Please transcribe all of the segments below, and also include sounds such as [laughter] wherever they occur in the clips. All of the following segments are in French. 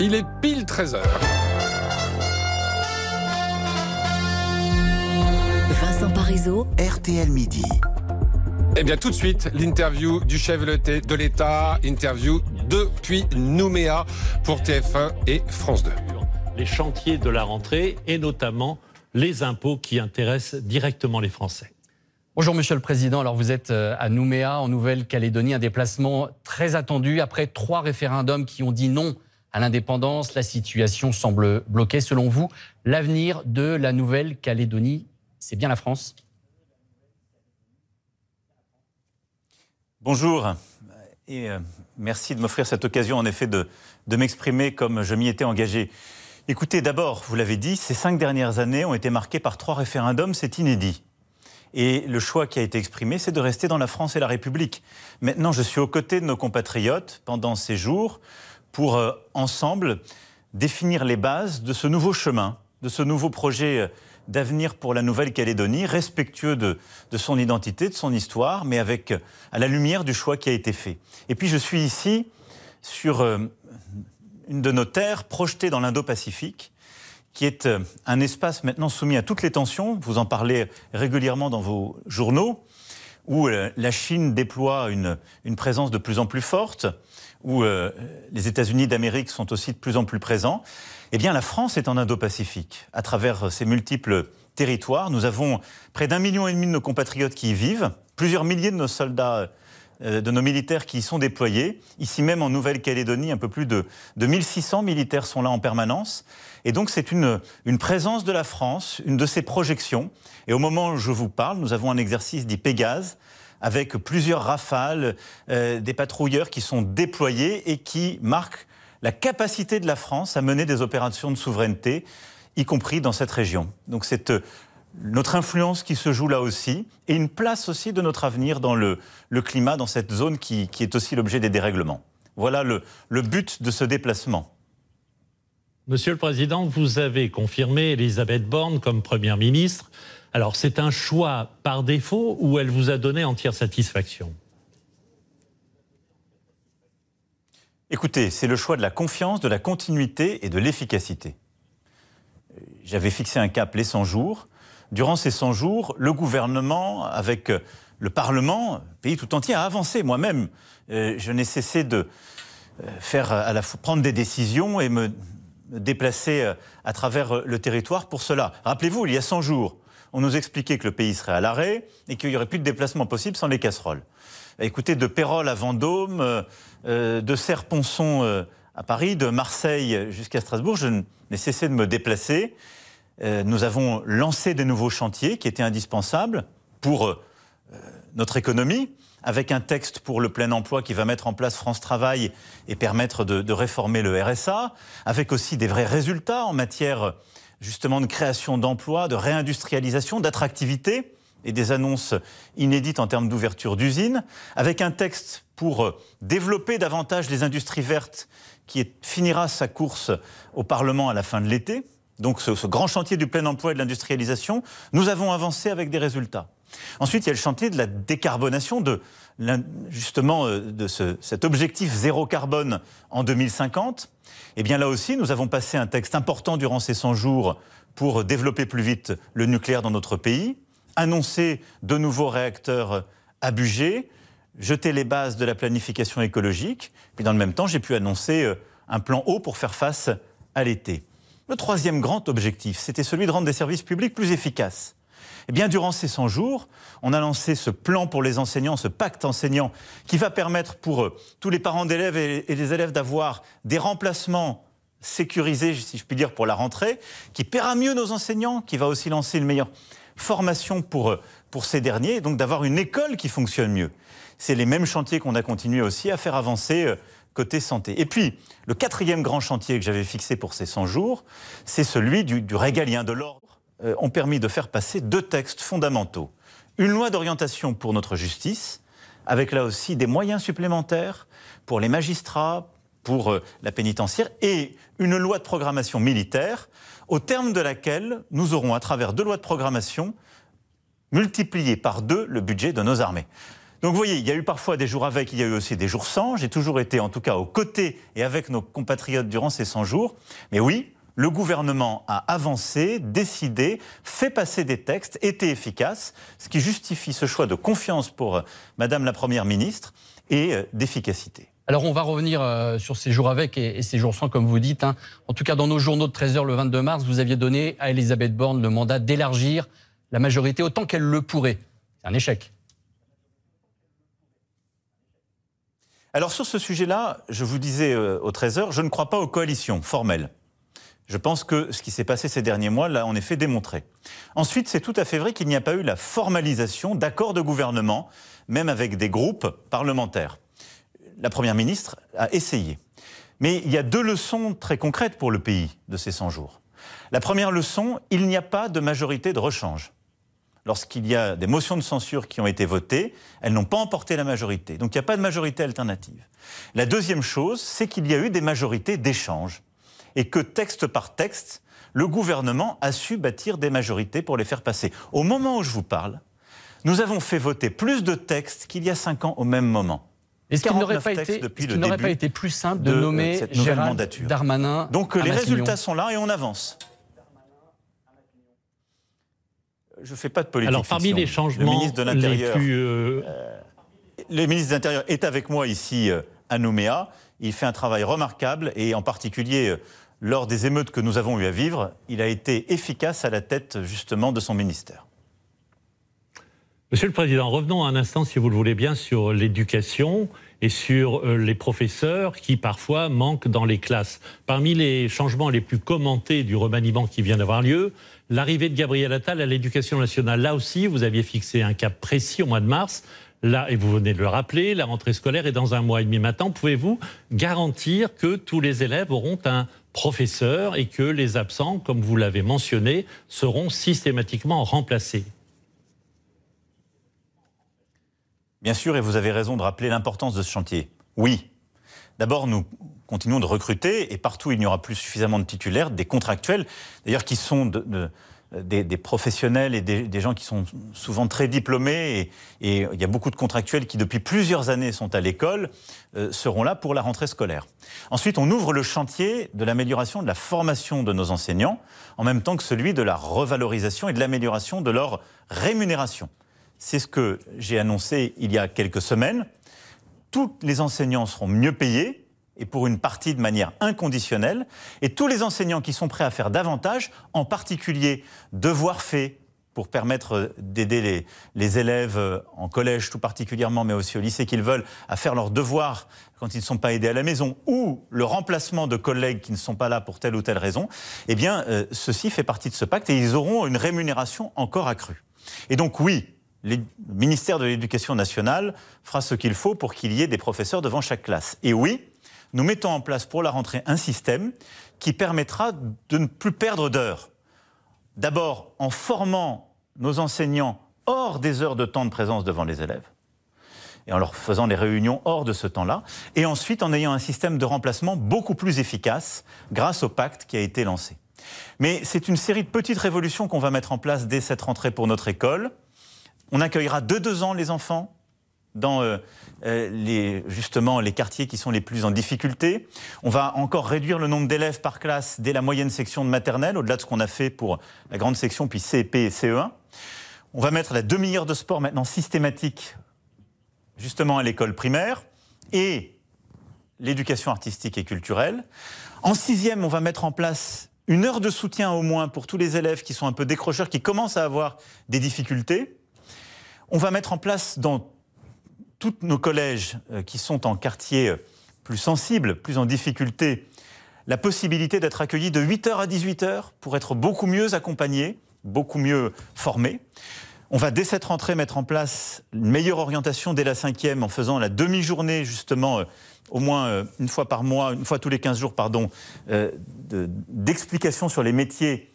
Il est pile 13h. Vincent Parisot, RTL Midi. Eh bien, tout de suite, l'interview du chef de l'État, interview depuis Nouméa pour TF1 et France 2. Les chantiers de la rentrée et notamment les impôts qui intéressent directement les Français. Bonjour Monsieur le Président. Alors vous êtes euh, à Nouméa, en Nouvelle-Calédonie, un déplacement très attendu après trois référendums qui ont dit non l'indépendance. La situation semble bloquée. Selon vous, l'avenir de la Nouvelle-Calédonie, c'est bien la France? Bonjour et euh, merci de m'offrir cette occasion en effet de m'exprimer comme je m'y étais engagé. Écoutez, d'abord, vous l'avez dit, ces cinq dernières années ont été marquées par trois référendums, c'est inédit. Et le choix qui a été exprimé, c'est de rester dans la France et la République. Maintenant, je suis aux côtés de nos compatriotes pendant ces jours pour euh, ensemble définir les bases de ce nouveau chemin, de ce nouveau projet euh, d'avenir pour la Nouvelle-Calédonie, respectueux de, son identité, de son histoire, mais avec euh, à la lumière du choix qui a été fait. Et puis je suis ici sur une de nos terres projetées dans l'Indo-Pacifique, qui est un espace maintenant soumis à toutes les tensions. Vous en parlez régulièrement dans vos journaux, où la Chine déploie une, une présence de plus en plus forte où euh, les États-Unis d'Amérique sont aussi de plus en plus présents, eh bien la France est en Indo-Pacifique. À travers ses multiples territoires, nous avons près d'un million et demi de nos compatriotes qui y vivent, plusieurs milliers de nos soldats euh, de nos militaires qui y sont déployés. Ici même en Nouvelle-Calédonie, un peu plus de, de 1600 militaires sont là en permanence. Et donc c'est une, une présence de la France, une de ses projections. Et au moment où je vous parle, nous avons un exercice dit Pégase, avec plusieurs rafales, euh, des patrouilleurs qui sont déployés et qui marquent la capacité de la France à mener des opérations de souveraineté, y compris dans cette région. Donc c'est euh, notre influence qui se joue là aussi, et une place aussi de notre avenir dans le, climat, dans cette zone qui, est aussi l'objet des dérèglements. Voilà le, le but de ce déplacement. Monsieur le Président, vous avez confirmé Elisabeth Borne comme Première ministre. Alors c'est un choix par défaut ou elle vous a donné entière satisfaction Écoutez, c'est le choix de la confiance, de la continuité et de l'efficacité. J'avais fixé un cap les 100 jours. Durant ces 100 jours, le gouvernement, avec le Parlement, le pays tout entier, a avancé. Moi-même, euh, je n'ai cessé de euh, faire prendre des décisions et me déplacer euh, à travers le territoire pour cela. Rappelez-vous, il y a 100 jours, on nous expliquait que le pays serait à l'arrêt et qu'il n'y aurait plus de déplacement possible sans les casseroles. Écoutez, de Pérol à Vendôme, euh, euh, de Serponçon euh, à Paris, de Marseille jusqu'à Strasbourg, je n'ai cessé de me déplacer. nous avons lancé des nouveaux chantiers qui étaient indispensables pour notre économie, avec un texte pour le plein emploi qui va mettre en place France Travail et permettre de réformer le RSA, avec aussi des vrais résultats en matière justement de création d'emplois, de réindustrialisation, d'attractivité et des annonces inédites en termes d'ouverture d'usines, avec un texte pour euh, développer davantage les industries vertes qui finira sa course au Parlement à la fin de l'été. Donc ce, grand chantier du plein emploi et de l'industrialisation, nous avons avancé avec des résultats. Ensuite, il y a le chantier de la décarbonation, de, justement euh, de cet objectif zéro carbone en 2050. Eh bien là aussi, nous avons passé un texte important durant ces 100 jours pour développer plus vite le nucléaire dans notre pays, annoncer de nouveaux réacteurs à budget, jeter les bases de la planification écologique. Puis dans le même temps, j'ai pu annoncer euh, un plan haut pour faire face à l'été. Le troisième grand objectif, c'était celui de rendre des services publics plus efficaces. Eh bien, durant ces 100 jours, on a lancé ce plan pour les enseignants, ce pacte enseignant, qui va permettre pour euh, tous les parents d'élèves et, les élèves d'avoir des remplacements sécurisés, si je puis dire, pour la rentrée, qui paiera mieux nos enseignants, qui va aussi lancer une meilleure formation pour, pour ces derniers, et donc d'avoir une école qui fonctionne mieux. C'est les mêmes chantiers qu'on a continué aussi à faire avancer euh, côté santé. Et puis, le quatrième grand chantier que j'avais fixé pour ces 100 jours, c'est celui du, régalien de l'ordre ont permis de faire passer deux textes fondamentaux. Une loi d'orientation pour notre justice, avec là aussi des moyens supplémentaires pour les magistrats, pour euh, la pénitentiaire, et une loi de programmation militaire, au terme de laquelle nous aurons, à travers deux lois de programmation, multiplié par deux le budget de nos armées. Donc vous voyez, il y a eu parfois des jours avec, il y a eu aussi des jours sans. J'ai toujours été en tout cas aux côtés et avec nos compatriotes durant ces 100 jours. Mais oui, le gouvernement a avancé, décidé, fait passer des textes, été efficace, ce qui justifie ce choix de confiance pour euh, Madame la Première ministre et euh, d'efficacité. Alors on va revenir euh, sur ces jours avec et, ces jours sans, comme vous dites. Hein. En tout cas, dans nos journaux de 13h le 22 mars, vous aviez donné à Elisabeth Borne le mandat d'élargir la majorité autant qu'elle le pourrait. C'est un échec. Alors sur ce sujet-là, je vous disais au 13h, je ne crois pas aux coalitions formelles. Je pense que ce qui s'est passé ces derniers mois l'a en effet démontré. Ensuite, c'est tout à fait vrai qu'il n'y a pas eu la formalisation d'accords de gouvernement, même avec des groupes parlementaires. La Première ministre a essayé. Mais il y a deux leçons très concrètes pour le pays de ces 100 jours. La première leçon, il n'y a pas de majorité de rechange. Lorsqu'il y a des motions de censure qui ont été votées, elles n'ont pas emporté la majorité. Donc il n'y a pas de majorité alternative. La deuxième chose, c'est qu'il y a eu des majorités d'échange et que texte par texte, le gouvernement a su bâtir des majorités pour les faire passer. Au moment où je vous parle, nous avons fait voter plus de textes qu'il y a cinq ans au même moment. Est-ce qu'il n'aurait pas, été, plus simple de, nommer Gérald Darmanin Donc les résultats sont là et on avance. Je ne fais pas de politique. Alors parmi les changements, le ministre de l'Intérieur, euh, euh, le ministre de l'Intérieur est avec moi ici euh, à Nouméa. Il fait un travail remarquable et en particulier lors des émeutes que nous avons eu à vivre, il a été efficace à la tête justement de son ministère. Monsieur le Président, revenons un instant, si vous le voulez bien, sur l'éducation et sur euh, les professeurs qui parfois manquent dans les classes. Parmi les changements les plus commentés du remaniement qui vient d'avoir lieu, l'arrivée de Gabriel Attal à l'éducation nationale. Là aussi, vous aviez fixé un cap précis au mois de mars. Là, et vous venez de le rappeler, la rentrée scolaire est dans un mois et demi maintenant. Pouvez-vous garantir que tous les élèves auront un professeur et que les absents, comme vous l'avez mentionné, seront systématiquement remplacés? Bien sûr, et vous avez raison de rappeler l'importance de ce chantier. Oui. D'abord, nous continuons de recruter et partout il n'y aura plus suffisamment de titulaires, des contractuels, d'ailleurs qui sont de des, professionnels et des, gens qui sont souvent très diplômés, et, il y a beaucoup de contractuels qui, depuis plusieurs années, sont à l'école, euh, seront là pour la rentrée scolaire. Ensuite, on ouvre le chantier de l'amélioration de la formation de nos enseignants, en même temps que celui de la revalorisation et de l'amélioration de leur rémunération. C'est ce que j'ai annoncé il y a quelques semaines. Tous les enseignants seront mieux payés, et pour une partie de manière inconditionnelle. Et tous les enseignants qui sont prêts à faire davantage, en particulier devoirs faits pour permettre d'aider les, élèves euh, en collège tout particulièrement, mais aussi au lycée qu'ils veulent, à faire leurs devoirs quand ils ne sont pas aidés à la maison, ou le remplacement de collègues qui ne sont pas là pour telle ou telle raison, eh bien, euh, ceci fait partie de ce pacte et ils auront une rémunération encore accrue. Et donc oui, le ministère de l'Éducation nationale fera ce qu'il faut pour qu'il y ait des professeurs devant chaque classe. Et oui, nous mettons en place pour la rentrée un système qui permettra de ne plus perdre d'heures. D'abord en formant nos enseignants hors des heures de temps de présence devant les élèves et en leur faisant des réunions hors de ce temps-là, et ensuite en ayant un système de remplacement beaucoup plus efficace grâce au pacte qui a été lancé. Mais c'est une série de petites révolutions qu'on va mettre en place dès cette rentrée pour notre école. On accueillera de deux ans les enfants dans euh, euh, les, justement les quartiers qui sont les plus en difficulté. On va encore réduire le nombre d'élèves par classe dès la moyenne section de maternelle, au-delà de ce qu'on a fait pour la grande section, puis CP et CE1. On va mettre la demi-heure de sport maintenant systématique, justement à l'école primaire, et l'éducation artistique et culturelle. En sixième, on va mettre en place une heure de soutien au moins pour tous les élèves qui sont un peu décrocheurs, qui commencent à avoir des difficultés. On va mettre en place dans tous nos collèges euh, qui sont en quartier euh, plus sensible, plus en difficulté, la possibilité d'être accueillis de 8h à 18h pour être beaucoup mieux accompagnés, beaucoup mieux formés. On va dès cette rentrée mettre en place une meilleure orientation dès la cinquième en faisant la demi-journée justement euh, au moins une fois par mois, une fois tous les 15 jours, pardon, d'explications sur les métiers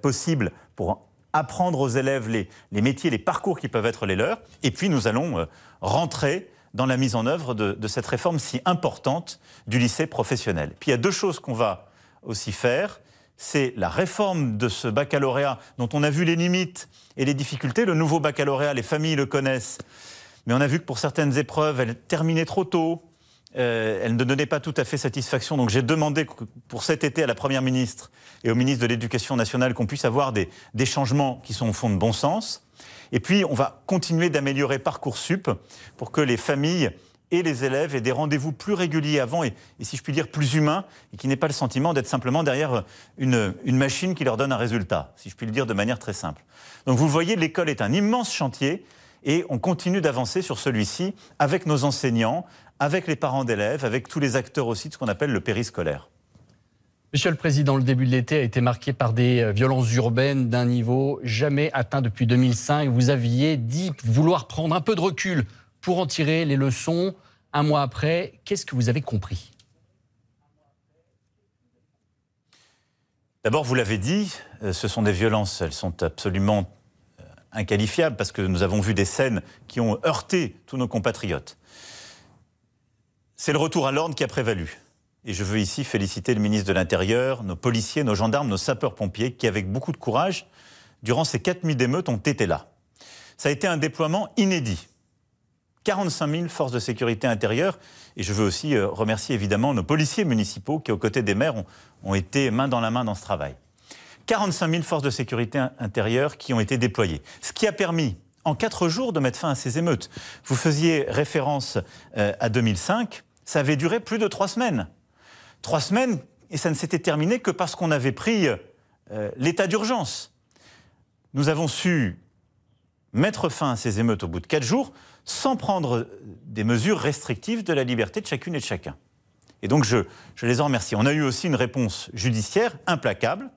possibles pour apprendre aux élèves les, métiers, les parcours qui peuvent être les leurs. Et puis nous allons euh, rentrer dans la mise en œuvre de, cette réforme si importante du lycée professionnel. Puis il y a deux choses qu'on va aussi faire. C'est la réforme de ce baccalauréat dont on a vu les limites et les difficultés. Le nouveau baccalauréat, les familles le connaissent. Mais on a vu que pour certaines épreuves, elle terminait trop tôt. Euh, elle ne donnait pas tout à fait satisfaction. Donc j'ai demandé pour cet été à la Première ministre et au ministre de l'Éducation nationale qu'on puisse avoir des, changements qui sont au fond de bon sens. Et puis on va continuer d'améliorer Parcoursup pour que les familles et les élèves aient des rendez-vous plus réguliers avant et, et si je puis dire plus humains et qui n'aient pas le sentiment d'être simplement derrière une, une machine qui leur donne un résultat, si je puis le dire de manière très simple. Donc vous voyez, l'école est un immense chantier et on continue d'avancer sur celui-ci avec nos enseignants, avec les parents d'élèves, avec tous les acteurs aussi de ce qu'on appelle le périscolaire. Monsieur le Président, le début de l'été a été marqué par des euh, violences urbaines d'un niveau jamais atteint depuis 2005. Vous aviez dit vouloir prendre un peu de recul pour en tirer les leçons. Un mois après, qu'est-ce que vous avez compris? D'abord, vous l'avez dit, euh, ce sont des violences, elles sont absolument euh, inqualifiables parce que nous avons vu des scènes qui ont heurté tous nos compatriotes. C'est le retour à l'ordre qui a prévalu. Et je veux ici féliciter le ministre de l'Intérieur, nos policiers, nos gendarmes, nos sapeurs-pompiers, qui, avec beaucoup de courage, durant ces quatre nuits d'émeutes, ont été là. Ça a été un déploiement inédit. 45 000 forces de sécurité intérieure. Et je veux aussi euh, remercier évidemment nos policiers municipaux qui, aux côtés des maires, ont, ont été main dans la main dans ce travail. 45 000 forces de sécurité intérieure qui ont été déployées. Ce qui a permis, en quatre jours, de mettre fin à ces émeutes. Vous faisiez référence euh, à 2005. Ça avait duré plus de trois semaines. Trois semaines, et ça ne s'était terminé que parce qu'on avait pris euh, l'état d'urgence. Nous avons su mettre fin à ces émeutes au bout de quatre jours sans prendre des mesures restrictives de la liberté de chacune et de chacun. Et donc je, je les en remercie. On a eu aussi une réponse judiciaire implacable.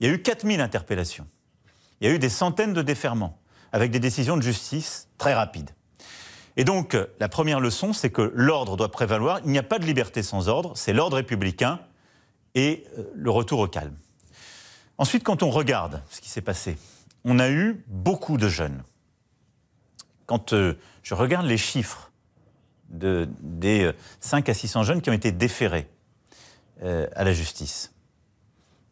Il y a eu 4000 interpellations. Il y a eu des centaines de déferments avec des décisions de justice très rapides. Et donc, la première leçon, c'est que l'ordre doit prévaloir. Il n'y a pas de liberté sans ordre, c'est l'ordre républicain et euh, le retour au calme. Ensuite, quand on regarde ce qui s'est passé, on a eu beaucoup de jeunes. Quand euh, je regarde les chiffres de, des 5 euh, à 600 jeunes qui ont été déférés à la justice,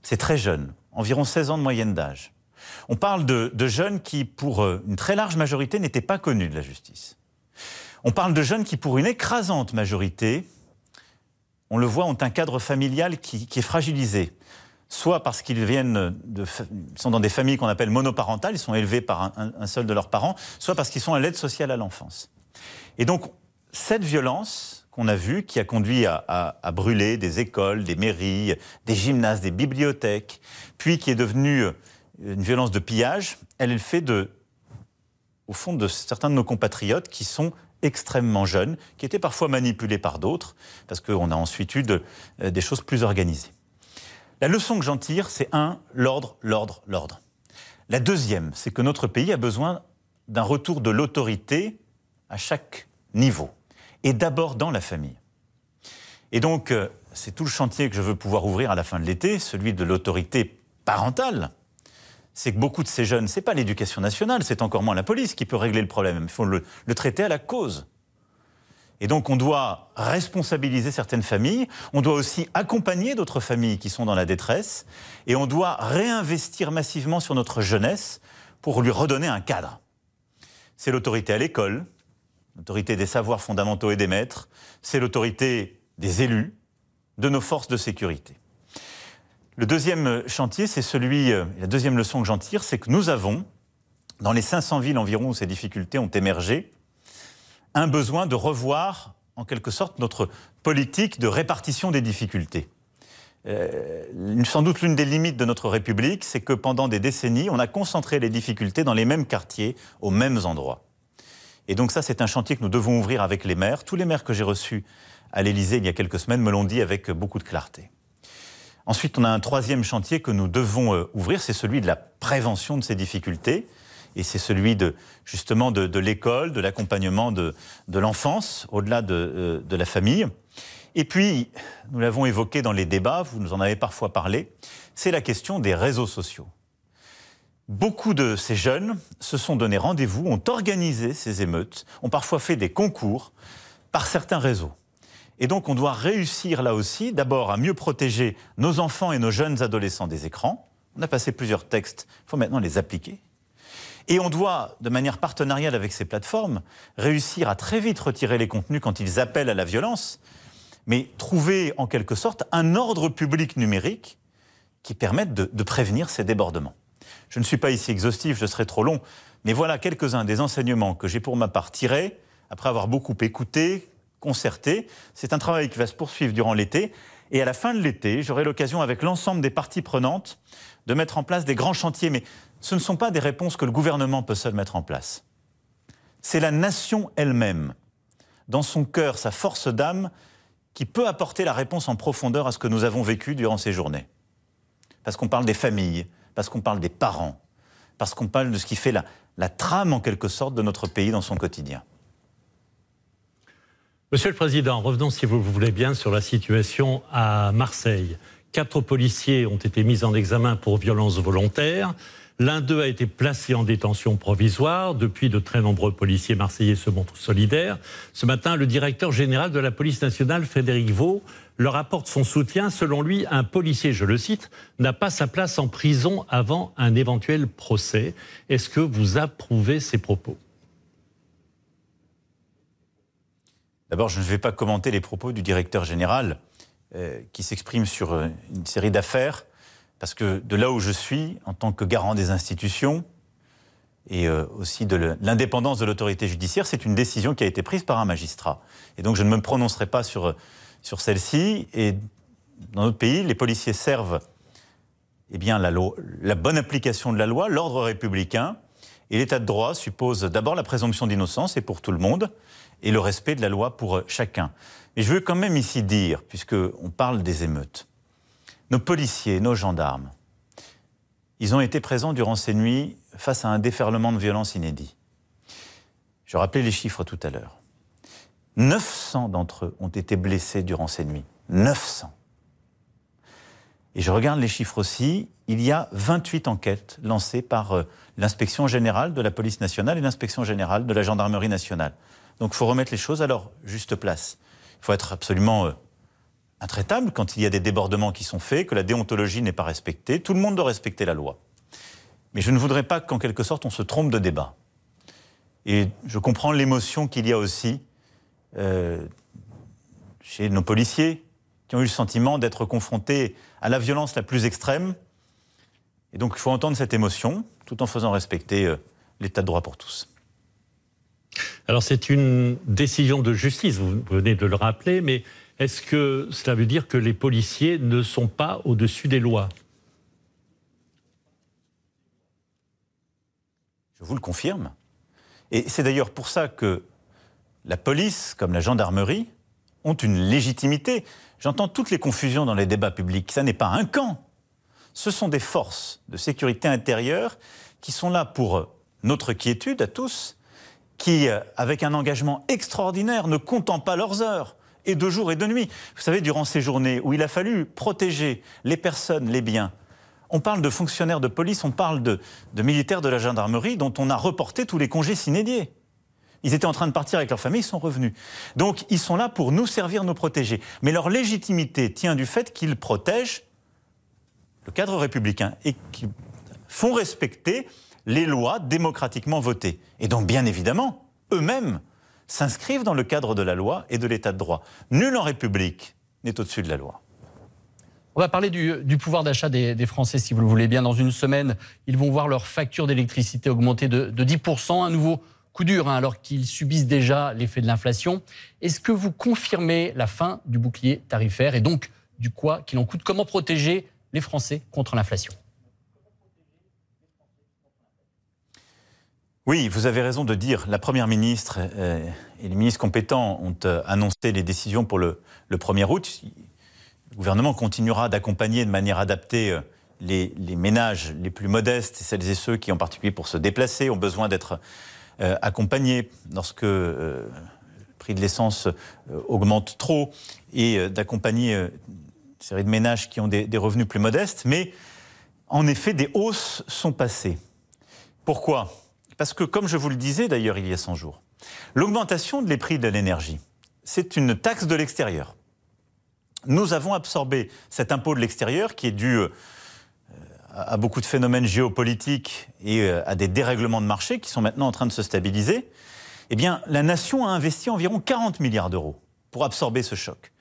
c'est très jeune, environ 16 ans de moyenne d'âge. On parle de, jeunes qui, pour une très large majorité, n'étaient pas connus de la justice. On parle de jeunes qui, pour une écrasante majorité, on le voit, ont un cadre familial qui, est fragilisé. Soit parce qu'ils viennent sont dans des familles qu'on appelle monoparentales, ils sont élevés par un, seul de leurs parents, soit parce qu'ils sont à l'aide sociale à l'enfance. Et donc, cette violence qu'on a vue, qui a conduit à, à, à, brûler des écoles, des mairies, des gymnases, des bibliothèques, puis qui est devenue une violence de pillage, elle est le fait de, au fond, de certains de nos compatriotes qui sont extrêmement jeunes, qui étaient parfois manipulés par d'autres, parce qu'on a ensuite eu euh, des choses plus organisées. La leçon que j'en tire, c'est un, l'ordre, l'ordre, l'ordre. La deuxième, c'est que notre pays a besoin d'un retour de l'autorité à chaque niveau, et d'abord dans la famille. Et donc, euh, c'est tout le chantier que je veux pouvoir ouvrir à la fin de l'été, celui de l'autorité parentale, c'est que beaucoup de ces jeunes, c'est pas l'éducation nationale, c'est encore moins la police qui peut régler le problème. Il faut le, traiter à la cause. Et donc on doit responsabiliser certaines familles, on doit aussi accompagner d'autres familles qui sont dans la détresse, et on doit réinvestir massivement sur notre jeunesse pour lui redonner un cadre. C'est l'autorité à l'école, l'autorité des savoirs fondamentaux et des maîtres, c'est l'autorité des élus, de nos forces de sécurité. Le deuxième chantier, c'est celui, euh, la deuxième leçon que j'en tire, c'est que nous avons, dans les 500 villes environ où ces difficultés ont émergé, un besoin de revoir, en quelque sorte, notre politique de répartition des difficultés. Euh, sans doute l'une des limites de notre République, c'est que pendant des décennies, on a concentré les difficultés dans les mêmes quartiers, aux mêmes endroits. Et donc ça, c'est un chantier que nous devons ouvrir avec les maires. Tous les maires que j'ai reçus à l'Élysée il y a quelques semaines me l'ont dit avec beaucoup de clarté. Ensuite, on a un troisième chantier que nous devons euh, ouvrir, c'est celui de la prévention de ces difficultés. Et c'est celui de, justement de, l'école, de l'accompagnement de, de l'enfance, au-delà de, euh, de, la famille. Et puis, nous l'avons évoqué dans les débats, vous nous en avez parfois parlé, c'est la question des réseaux sociaux. Beaucoup de ces jeunes se sont donné rendez-vous, ont organisé ces émeutes, ont parfois fait des concours par certains réseaux. Et donc on doit réussir là aussi, d'abord à mieux protéger nos enfants et nos jeunes adolescents des écrans. On a passé plusieurs textes, il faut maintenant les appliquer. Et on doit, de manière partenariale avec ces plateformes, réussir à très vite retirer les contenus quand ils appellent à la violence, mais trouver en quelque sorte un ordre public numérique qui permette de, prévenir ces débordements. Je ne suis pas ici exhaustif, je serai trop long, mais voilà quelques-uns des enseignements que j'ai pour ma part tirés après avoir beaucoup écouté, concerté. C'est un travail qui va se poursuivre durant l'été. Et à la fin de l'été, j'aurai l'occasion, avec l'ensemble des parties prenantes, de mettre en place des grands chantiers. Mais ce ne sont pas des réponses que le gouvernement peut seul mettre en place. C'est la nation elle-même, dans son cœur, sa force d'âme, qui peut apporter la réponse en profondeur à ce que nous avons vécu durant ces journées. Parce qu'on parle des familles, parce qu'on parle des parents, parce qu'on parle de ce qui fait la, la trame en quelque sorte de notre pays dans son quotidien. Monsieur le Président, revenons si vous voulez bien sur la situation à Marseille. Quatre policiers ont été mis en examen pour violence volontaire. L'un d'eux a été placé en détention provisoire. Depuis, de très nombreux policiers marseillais se montrent solidaires. Ce matin, le directeur général de la police nationale, Frédéric Vaux, leur apporte son soutien. Selon lui, un policier, je le cite, n'a pas sa place en prison avant un éventuel procès. Est-ce que vous approuvez ces propos? D'abord, je ne vais pas commenter les propos du directeur général euh, qui s'exprime sur euh, une série d'affaires, parce que de là où je suis, en tant que garant des institutions et euh, aussi de l'indépendance de l'autorité judiciaire, c'est une décision qui a été prise par un magistrat. Et donc je ne me prononcerai pas sur, celle-ci. Et dans notre pays, les policiers servent eh la, la bonne application de la loi, l'ordre républicain. Et l'état de droit suppose d'abord la présomption d'innocence, et pour tout le monde, et le respect de la loi pour chacun. Mais je veux quand même ici dire, puisqu'on parle des émeutes, nos policiers, nos gendarmes, ils ont été présents durant ces nuits face à un déferlement de violence inédit. Je rappelais les chiffres tout à l'heure. 900 d'entre eux ont été blessés durant ces nuits. 900. Et je regarde les chiffres aussi. Il y a 28 enquêtes lancées par euh, l'inspection générale de la police nationale et l'inspection générale de la gendarmerie nationale. Donc il faut remettre les choses à leur juste place. Il faut être absolument euh, intraitable quand il y a des débordements qui sont faits, que la déontologie n'est pas respectée. Tout le monde doit respecter la loi. Mais je ne voudrais pas qu'en quelque sorte on se trompe de débat. Et je comprends l'émotion qu'il y a aussi euh, chez nos policiers qui ont eu le sentiment d'être confrontés à la violence la plus extrême. Et donc il faut entendre cette émotion tout en faisant respecter euh, l'état de droit pour tous. Alors c'est une décision de justice, vous venez de le rappeler, mais est-ce que cela veut dire que les policiers ne sont pas au-dessus des lois? Je vous le confirme. Et c'est d'ailleurs pour ça que la police, comme la gendarmerie, ont une légitimité. J'entends toutes les confusions dans les débats publics. Ça n'est pas un camp. Ce sont des forces de sécurité intérieure qui sont là pour notre quiétude à tous, qui, euh, avec un engagement extraordinaire, ne comptent pas leurs heures, et de jour et de nuit. Vous savez, durant ces journées où il a fallu protéger les personnes, les biens, on parle de fonctionnaires de police, on parle de, militaires de la gendarmerie dont on a reporté tous les congés s'inédiés. Ils étaient en train de partir avec leur famille, ils sont revenus. Donc ils sont là pour nous servir, nous protéger. Mais leur légitimité tient du fait qu'ils protègent le cadre républicain et qu'ils font respecter les lois démocratiquement votées. Et donc, bien évidemment, eux-mêmes s'inscrivent dans le cadre de la loi et de l'état de droit. Nul en République n'est au-dessus de la loi. On va parler du, pouvoir d'achat des, Français, si vous le voulez bien. Dans une semaine, ils vont voir leur facture d'électricité augmenter de, 10%, un nouveau coup dur, hein, alors qu'ils subissent déjà l'effet de l'inflation. Est-ce que vous confirmez la fin du bouclier tarifaire et donc du quoi qu'il en coûte? Comment protéger les Français contre l'inflation? Oui, vous avez raison de dire. La Première ministre euh, et les ministres compétents ont euh, annoncé les décisions pour le, 1er août. Le gouvernement continuera d'accompagner de manière adaptée euh, les, ménages les plus modestes, celles et ceux qui, en particulier pour se déplacer, ont besoin d'être accompagnés lorsque le prix de l'essence augmente trop et d'accompagner une série de ménages qui ont des, revenus plus modestes. Mais en effet, des hausses sont passées. Pourquoi? Parce que, comme je vous le disais d'ailleurs il y a 100 jours, l'augmentation des prix de l'énergie, c'est une taxe de l'extérieur. Nous avons absorbé cet impôt de l'extérieur qui est dû euh, à beaucoup de phénomènes géopolitiques et euh, à des dérèglements de marché qui sont maintenant en train de se stabiliser, eh bien, la nation a investi environ 40 milliards d'euros pour absorber ce choc.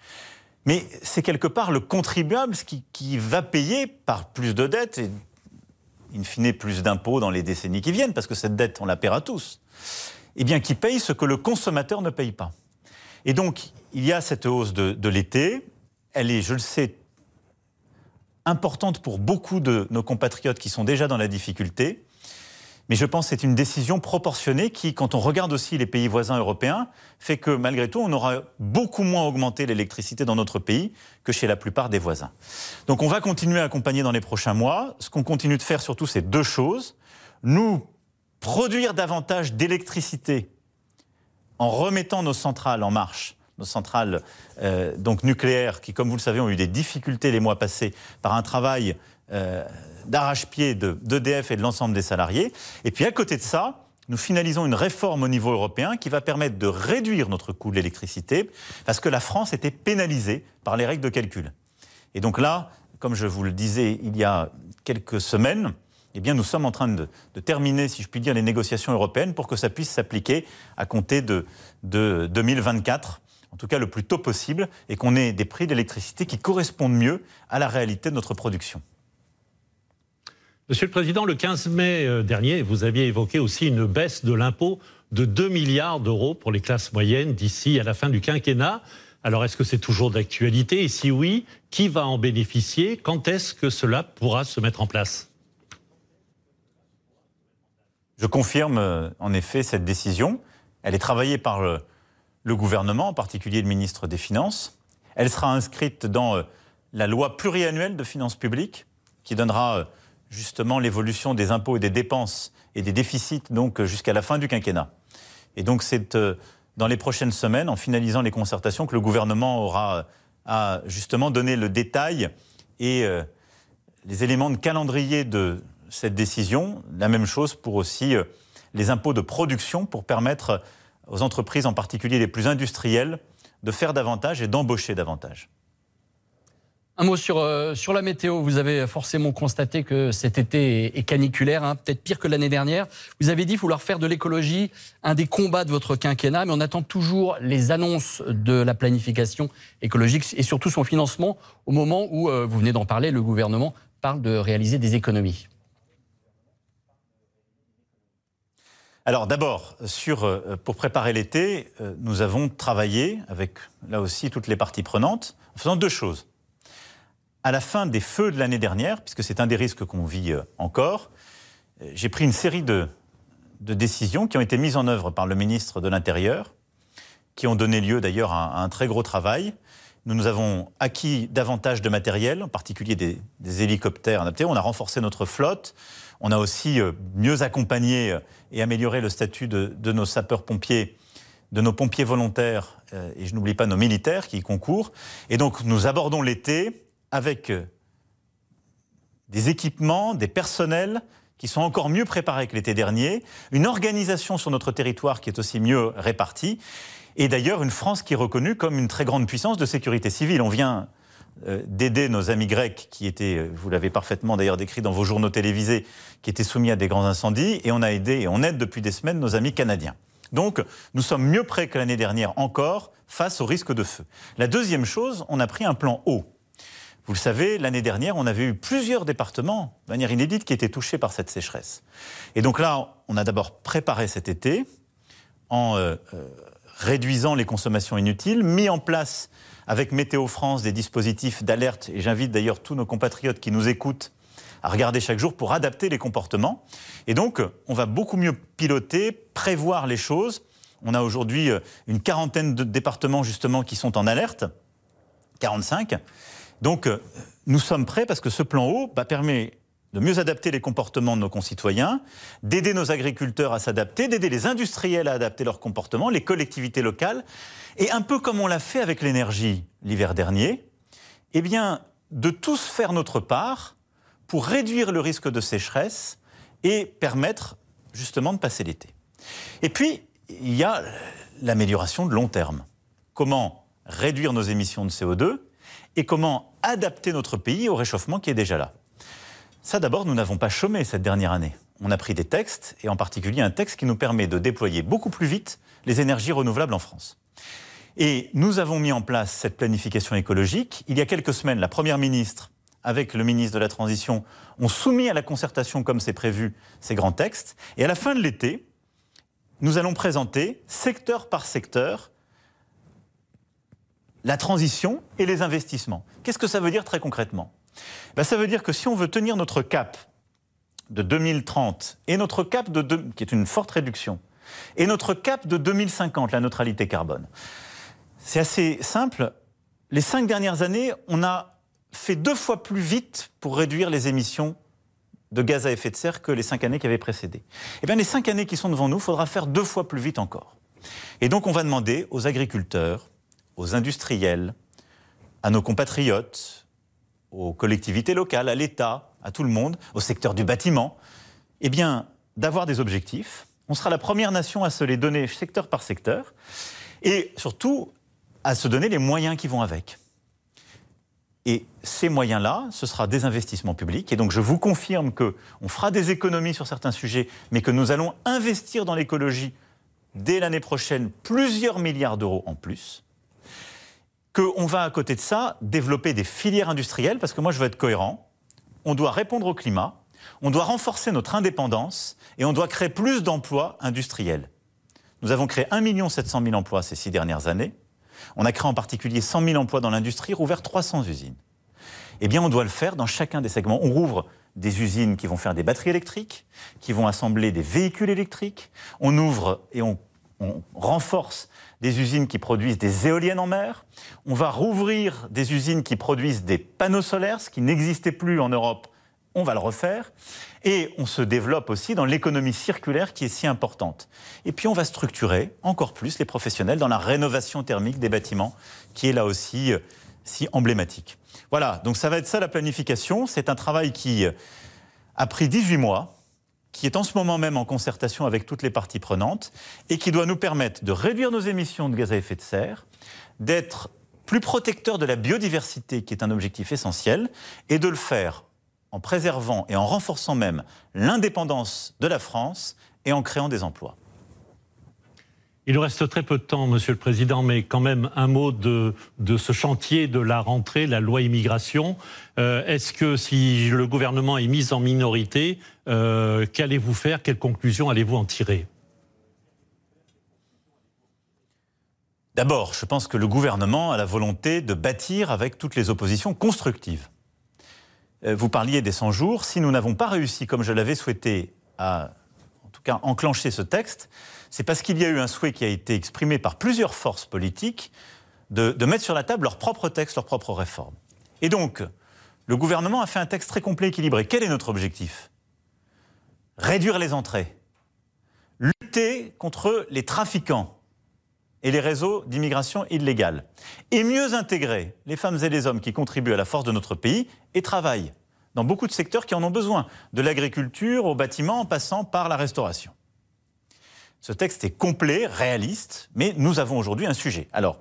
Mais c'est quelque part le contribuable qui, va payer par plus de dettes et, in fine, plus d'impôts dans les décennies qui viennent, parce que cette dette, on la paiera tous, eh bien, qui paye ce que le consommateur ne paye pas. Et donc, il y a cette hausse de l'été. Elle est, je le sais, importante pour beaucoup de nos compatriotes qui sont déjà dans la difficulté. Mais je pense que c'est une décision proportionnée qui, quand on regarde aussi les pays voisins européens, fait que malgré tout, on aura beaucoup moins augmenté l'électricité dans notre pays que chez la plupart des voisins. Donc on va continuer à accompagner dans les prochains mois. Ce qu'on continue de faire surtout, c'est deux choses. Nous, produire davantage d'électricité en remettant nos centrales en marche nos centrales euh, donc nucléaires, qui, comme vous le savez, ont eu des difficultés les mois passés par un travail euh, d'arrache-pied d'EDF et de l'ensemble des salariés. Et puis à côté de ça, nous finalisons une réforme au niveau européen qui va permettre de réduire notre coût de l'électricité, parce que la France était pénalisée par les règles de calcul. Et donc là, comme je vous le disais il y a quelques semaines, eh bien, nous sommes en train de, terminer, si je puis dire, les négociations européennes pour que ça puisse s'appliquer à compter de 2024 en tout cas le plus tôt possible, et qu'on ait des prix d'électricité qui correspondent mieux à la réalité de notre production. Monsieur le Président, le 15 mai euh, dernier, vous aviez évoqué aussi une baisse de l'impôt de 2 milliards d'euros pour les classes moyennes d'ici à la fin du quinquennat. Alors est-ce que c'est toujours d'actualité? Et si oui, qui va en bénéficier? Quand est-ce que cela pourra se mettre en place? Je confirme euh, en effet cette décision. Elle est travaillée par le, le gouvernement, en particulier le ministre des Finances. Elle sera inscrite dans euh, la loi pluriannuelle de finances publiques, qui donnera euh, justement l'évolution des impôts et des dépenses et des déficits donc euh, jusqu'à la fin du quinquennat. Et donc c'est dans les prochaines semaines, en finalisant les concertations, que le gouvernement aura à justement donner le détail et les éléments de calendrier de cette décision. La même chose pour aussi les impôts de production pour permettre aux entreprises, en particulier les plus industrielles, de faire davantage et d'embaucher davantage. Un mot sur, euh, sur la météo. Vous avez forcément constaté que cet été est, caniculaire, hein, peut-être pire que l'année dernière. Vous avez dit vouloir faire de l'écologie un des combats de votre quinquennat, mais on attend toujours les annonces de la planification écologique et surtout son financement au moment où, euh, vous venez d'en parler, le gouvernement parle de réaliser des économies. Alors d'abord, euh, pour préparer l'été, euh, nous avons travaillé avec là aussi toutes les parties prenantes en faisant deux choses. À la fin des feux de l'année dernière, puisque c'est un des risques qu'on vit euh, encore, j'ai pris une série de, de, décisions qui ont été mises en œuvre par le ministre de l'Intérieur, qui ont donné lieu d'ailleurs à, un très gros travail. Nous nous avons acquis davantage de matériel, en particulier des, hélicoptères adaptés. On a renforcé notre flotte. On a aussi euh, mieux accompagné euh, et amélioré le statut de, nos sapeurs-pompiers, de nos pompiers volontaires, euh, et je n'oublie pas nos militaires qui y concourent. Et donc nous abordons l'été avec des équipements, des personnels qui sont encore mieux préparés que l'été dernier, une organisation sur notre territoire qui est aussi mieux répartie, et d'ailleurs une France qui est reconnue comme une très grande puissance de sécurité civile. On vient euh, d'aider nos amis grecs qui étaient, euh, vous l'avez parfaitement d'ailleurs décrit dans vos journaux télévisés, qui étaient soumis à des grands incendies, et on a aidé et on aide depuis des semaines nos amis canadiens. Donc, nous sommes mieux prêts que l'année dernière encore face au risque de feu. La deuxième chose, on a pris un plan eau. Vous le savez, l'année dernière, on avait eu plusieurs départements, de manière inédite, qui étaient touchés par cette sécheresse. Et donc là, on a d'abord préparé cet été en euh, réduisant les consommations inutiles, mis en place avec Météo France des dispositifs d'alerte, et j'invite d'ailleurs tous nos compatriotes qui nous écoutent à regarder chaque jour pour adapter les comportements. Et donc, on va beaucoup mieux piloter, prévoir les choses. On a aujourd'hui euh, une quarantaine de départements justement qui sont en alerte, 45. Donc, euh, nous sommes prêts parce que ce plan eau bah, permet de mieux adapter les comportements de nos concitoyens, d'aider nos agriculteurs à s'adapter, d'aider les industriels à adapter leurs comportements, les collectivités locales, et un peu comme on l'a fait avec l'énergie l'hiver dernier, eh de tous faire notre part pour réduire le risque de sécheresse et permettre justement de passer l'été. Et puis, il y a l'amélioration de long terme. Comment réduire nos émissions de CO2 et comment adapter notre pays au réchauffement qui est déjà là. Ça d'abord, nous n'avons pas chômé cette dernière année. On a pris des textes, et en particulier un texte qui nous permet de déployer beaucoup plus vite les énergies renouvelables en France. Et nous avons mis en place cette planification écologique. Il y a quelques semaines, la Première ministre, avec le ministre de la Transition, ont soumis à la concertation, comme c'est prévu, ces grands textes. Et à la fin de l'été, nous allons présenter, secteur par secteur, la transition et les investissements. Qu'est-ce que ça veut dire très concrètement? Ben, Ça veut dire que si on veut tenir notre cap de 2030 et notre cap de qui est une forte réduction, et notre cap de 2050, la neutralité carbone, c'est assez simple. Les cinq dernières années, on a fait deux fois plus vite pour réduire les émissions de gaz à effet de serre que les cinq années qui avaient précédé. Eh bien, les cinq années qui sont devant nous, il faudra faire deux fois plus vite encore. Et donc, on va demander aux agriculteurs, aux industriels, à nos compatriotes, aux collectivités locales, à l'État, à tout le monde, au secteur du bâtiment, eh bien, d'avoir des objectifs. On sera la première nation à se les donner secteur par secteur et surtout à se donner les moyens qui vont avec. Et ces moyens-là, ce sera des investissements publics. Et donc, je vous confirme qu'on fera des économies sur certains sujets, mais que nous allons investir dans l'écologie dès l'année prochaine plusieurs milliards d'euros en plus qu'on va à côté de ça développer des filières industrielles, parce que moi je veux être cohérent, on doit répondre au climat, on doit renforcer notre indépendance et on doit créer plus d'emplois industriels. Nous avons créé 1 700 000 emplois ces six dernières années. On a créé en particulier 100 000 emplois dans l'industrie, rouvert 300 usines. Eh bien, on doit le faire dans chacun des segments. On rouvre des usines qui vont faire des batteries électriques, qui vont assembler des véhicules électriques. On ouvre et on, on renforce des usines qui produisent des éoliennes en mer. On va rouvrir des usines qui produisent des panneaux solaires, ce qui n'existait plus en Europe. On va le refaire. Et on se développe aussi dans l'économie circulaire qui est si importante. Et puis on va structurer encore plus les professionnels dans la rénovation thermique des bâtiments, qui est là aussi euh, si emblématique. Voilà, donc ça va être ça la planification. C'est un travail qui euh, a pris 18 mois qui est en ce moment même en concertation avec toutes les parties prenantes et qui doit nous permettre de réduire nos émissions de gaz à effet de serre, d'être plus protecteur de la biodiversité, qui est un objectif essentiel, et de le faire en préservant et en renforçant même l'indépendance de la France et en créant des emplois. Il nous reste très peu de temps, Monsieur le Président, mais quand même un mot de, ce chantier de la rentrée, la loi immigration. Euh, est-ce que si le gouvernement est mis en minorité, euh, qu'allez-vous faire? Quelles conclusions allez-vous en tirer? D'abord, je pense que le gouvernement a la volonté de bâtir avec toutes les oppositions constructives. Euh, vous parliez des 100 jours. Si nous n'avons pas réussi, comme je l'avais souhaité, à en tout cas enclencher ce texte, c'est parce qu'il y a eu un souhait qui a été exprimé par plusieurs forces politiques de, mettre sur la table leur propre texte, leur propre réforme. Et donc, le gouvernement a fait un texte très complet, équilibré. Quel est notre objectif? Réduire les entrées, lutter contre les trafiquants et les réseaux d'immigration illégale, et mieux intégrer les femmes et les hommes qui contribuent à la force de notre pays et travaillent dans beaucoup de secteurs qui en ont besoin, de l'agriculture au bâtiment en passant par la restauration. Ce texte est complet, réaliste, mais nous avons aujourd'hui un sujet. Alors,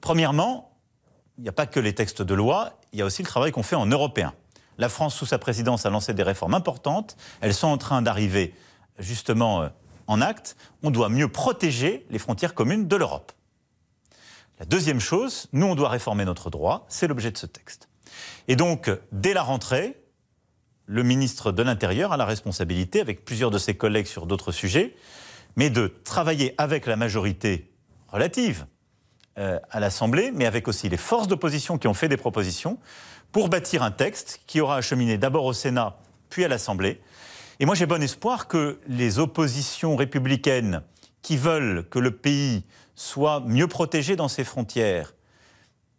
premièrement, il n'y a pas que les textes de loi, il y a aussi le travail qu'on fait en européen. La France, sous sa présidence, a lancé des réformes importantes. Elles sont en train d'arriver justement euh, en acte. On doit mieux protéger les frontières communes de l'Europe. La deuxième chose, nous, on doit réformer notre droit. C'est l'objet de ce texte. Et donc, dès la rentrée, le ministre de l'Intérieur a la responsabilité, avec plusieurs de ses collègues sur d'autres sujets, mais de travailler avec la majorité relative euh, à l'Assemblée, mais avec aussi les forces d'opposition qui ont fait des propositions, pour bâtir un texte qui aura acheminé d'abord au Sénat, puis à l'Assemblée. Et moi j'ai bon espoir que les oppositions républicaines qui veulent que le pays soit mieux protégé dans ses frontières,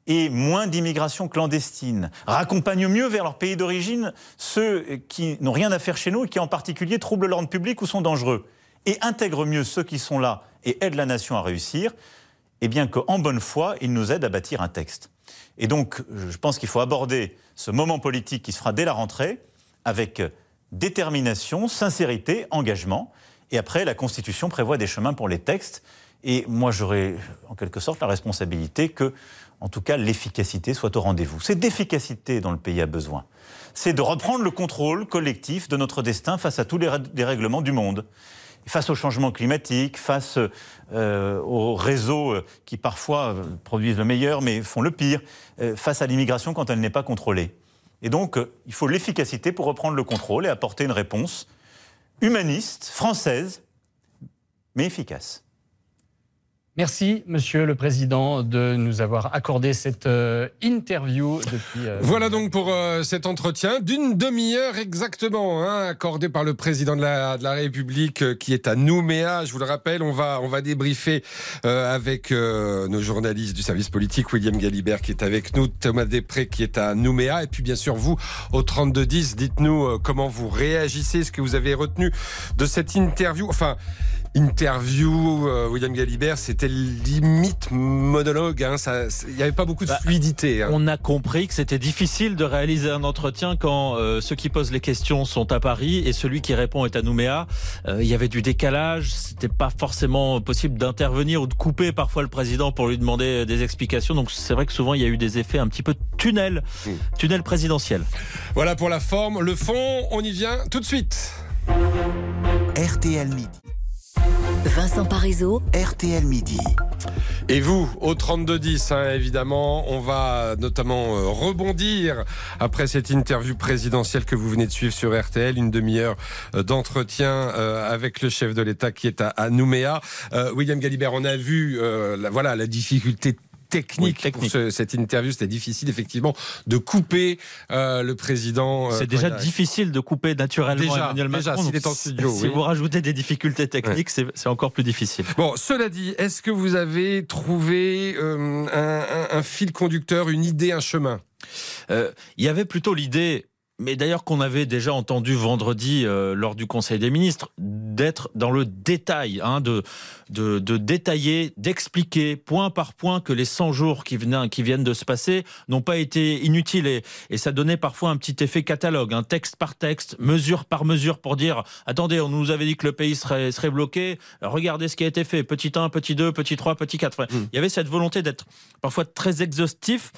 et moins d'immigration clandestine, raccompagnent mieux vers leur pays d'origine ceux qui n'ont rien à faire chez nous et qui en particulier troublent l'ordre public ou sont dangereux et intègre mieux ceux qui sont là et aide la nation à réussir, eh bien qu'en bonne foi, il nous aide à bâtir un texte. Et donc, je pense qu'il faut aborder ce moment politique qui se fera dès la rentrée avec détermination, sincérité, engagement. Et après, la Constitution prévoit des chemins pour les textes. Et moi, j'aurai en quelque sorte la responsabilité que, en tout cas l'efficacité soit au rendez-vous. C'est d'efficacité dont le pays a besoin. C'est de reprendre le contrôle collectif de notre destin face à tous les dérèglements du monde face au changement climatique, face euh, aux réseaux euh, qui parfois euh, produisent le meilleur mais font le pire, face à l'immigration quand elle n'est pas contrôlée. Et donc, il faut l'efficacité pour reprendre le contrôle et apporter une réponse humaniste, française, mais efficace. Merci, Monsieur le Président, de nous avoir accordé cette euh, interview depuis. Euh, voilà donc pour euh, cet entretien d'une demi-heure exactement, hein, accordé par le Président de la, République qui est à Nouméa. Je vous le rappelle, on va on va débriefer avec nos journalistes du service politique, William Galibert qui est avec nous, Thomas Després qui est à Nouméa, et puis bien sûr vous au 3210. Dites-nous comment vous réagissez, ce que vous avez retenu de cette interview. Enfin interview, euh, William Galibert, c'était limite monologue. Hein, il n'y avait pas beaucoup de bah, fluidité. Hein. On a compris que c'était difficile de réaliser un entretien quand euh, ceux qui posent les questions sont à Paris et celui qui répond est à Nouméa. Euh, il y avait du décalage. C'était pas forcément possible d'intervenir ou de couper parfois le président pour lui demander des explications. Donc c'est vrai que souvent il y a eu des effets un petit peu tunnel, hmm. tunnel présidentiel. Voilà pour la forme. Le fond, on y vient tout de suite. RTL Midi. Vincent Parisot. RTL Midi. Et vous, au 3210, hein, évidemment, on va notamment euh, rebondir après cette interview présidentielle que vous venez de suivre sur RTL, une demi-heure euh, d'entretien euh, avec le chef de l'État qui est à, Nouméa. William Galibert, on a vu la, voilà, la difficulté technique, pour cette interview. C'était difficile, effectivement, de couper euh, le président. Euh, c'est déjà difficile de couper naturellement Emmanuel Macron. Déjà, est en studio. [laughs] Si vous rajoutez des difficultés techniques, c'est encore plus difficile. Bon, cela dit, est-ce que vous avez trouvé euh, un, un, fil conducteur, une idée, un chemin? Il y avait plutôt l'idée mais d'ailleurs qu'on avait déjà entendu vendredi euh, lors du Conseil des ministres, d'être dans le détail, hein, de, de, détailler, d'expliquer point par point que les 100 jours qui, venaient, qui viennent de se passer n'ont pas été inutiles. Et, et, ça donnait parfois un petit effet catalogue, un texte par texte, mesure par mesure, pour dire, attendez, on nous avait dit que le pays serait, serait bloqué, regardez ce qui a été fait, petit 1, petit 2, petit 3, petit 4. Mmh. Il y avait cette volonté d'être parfois très exhaustif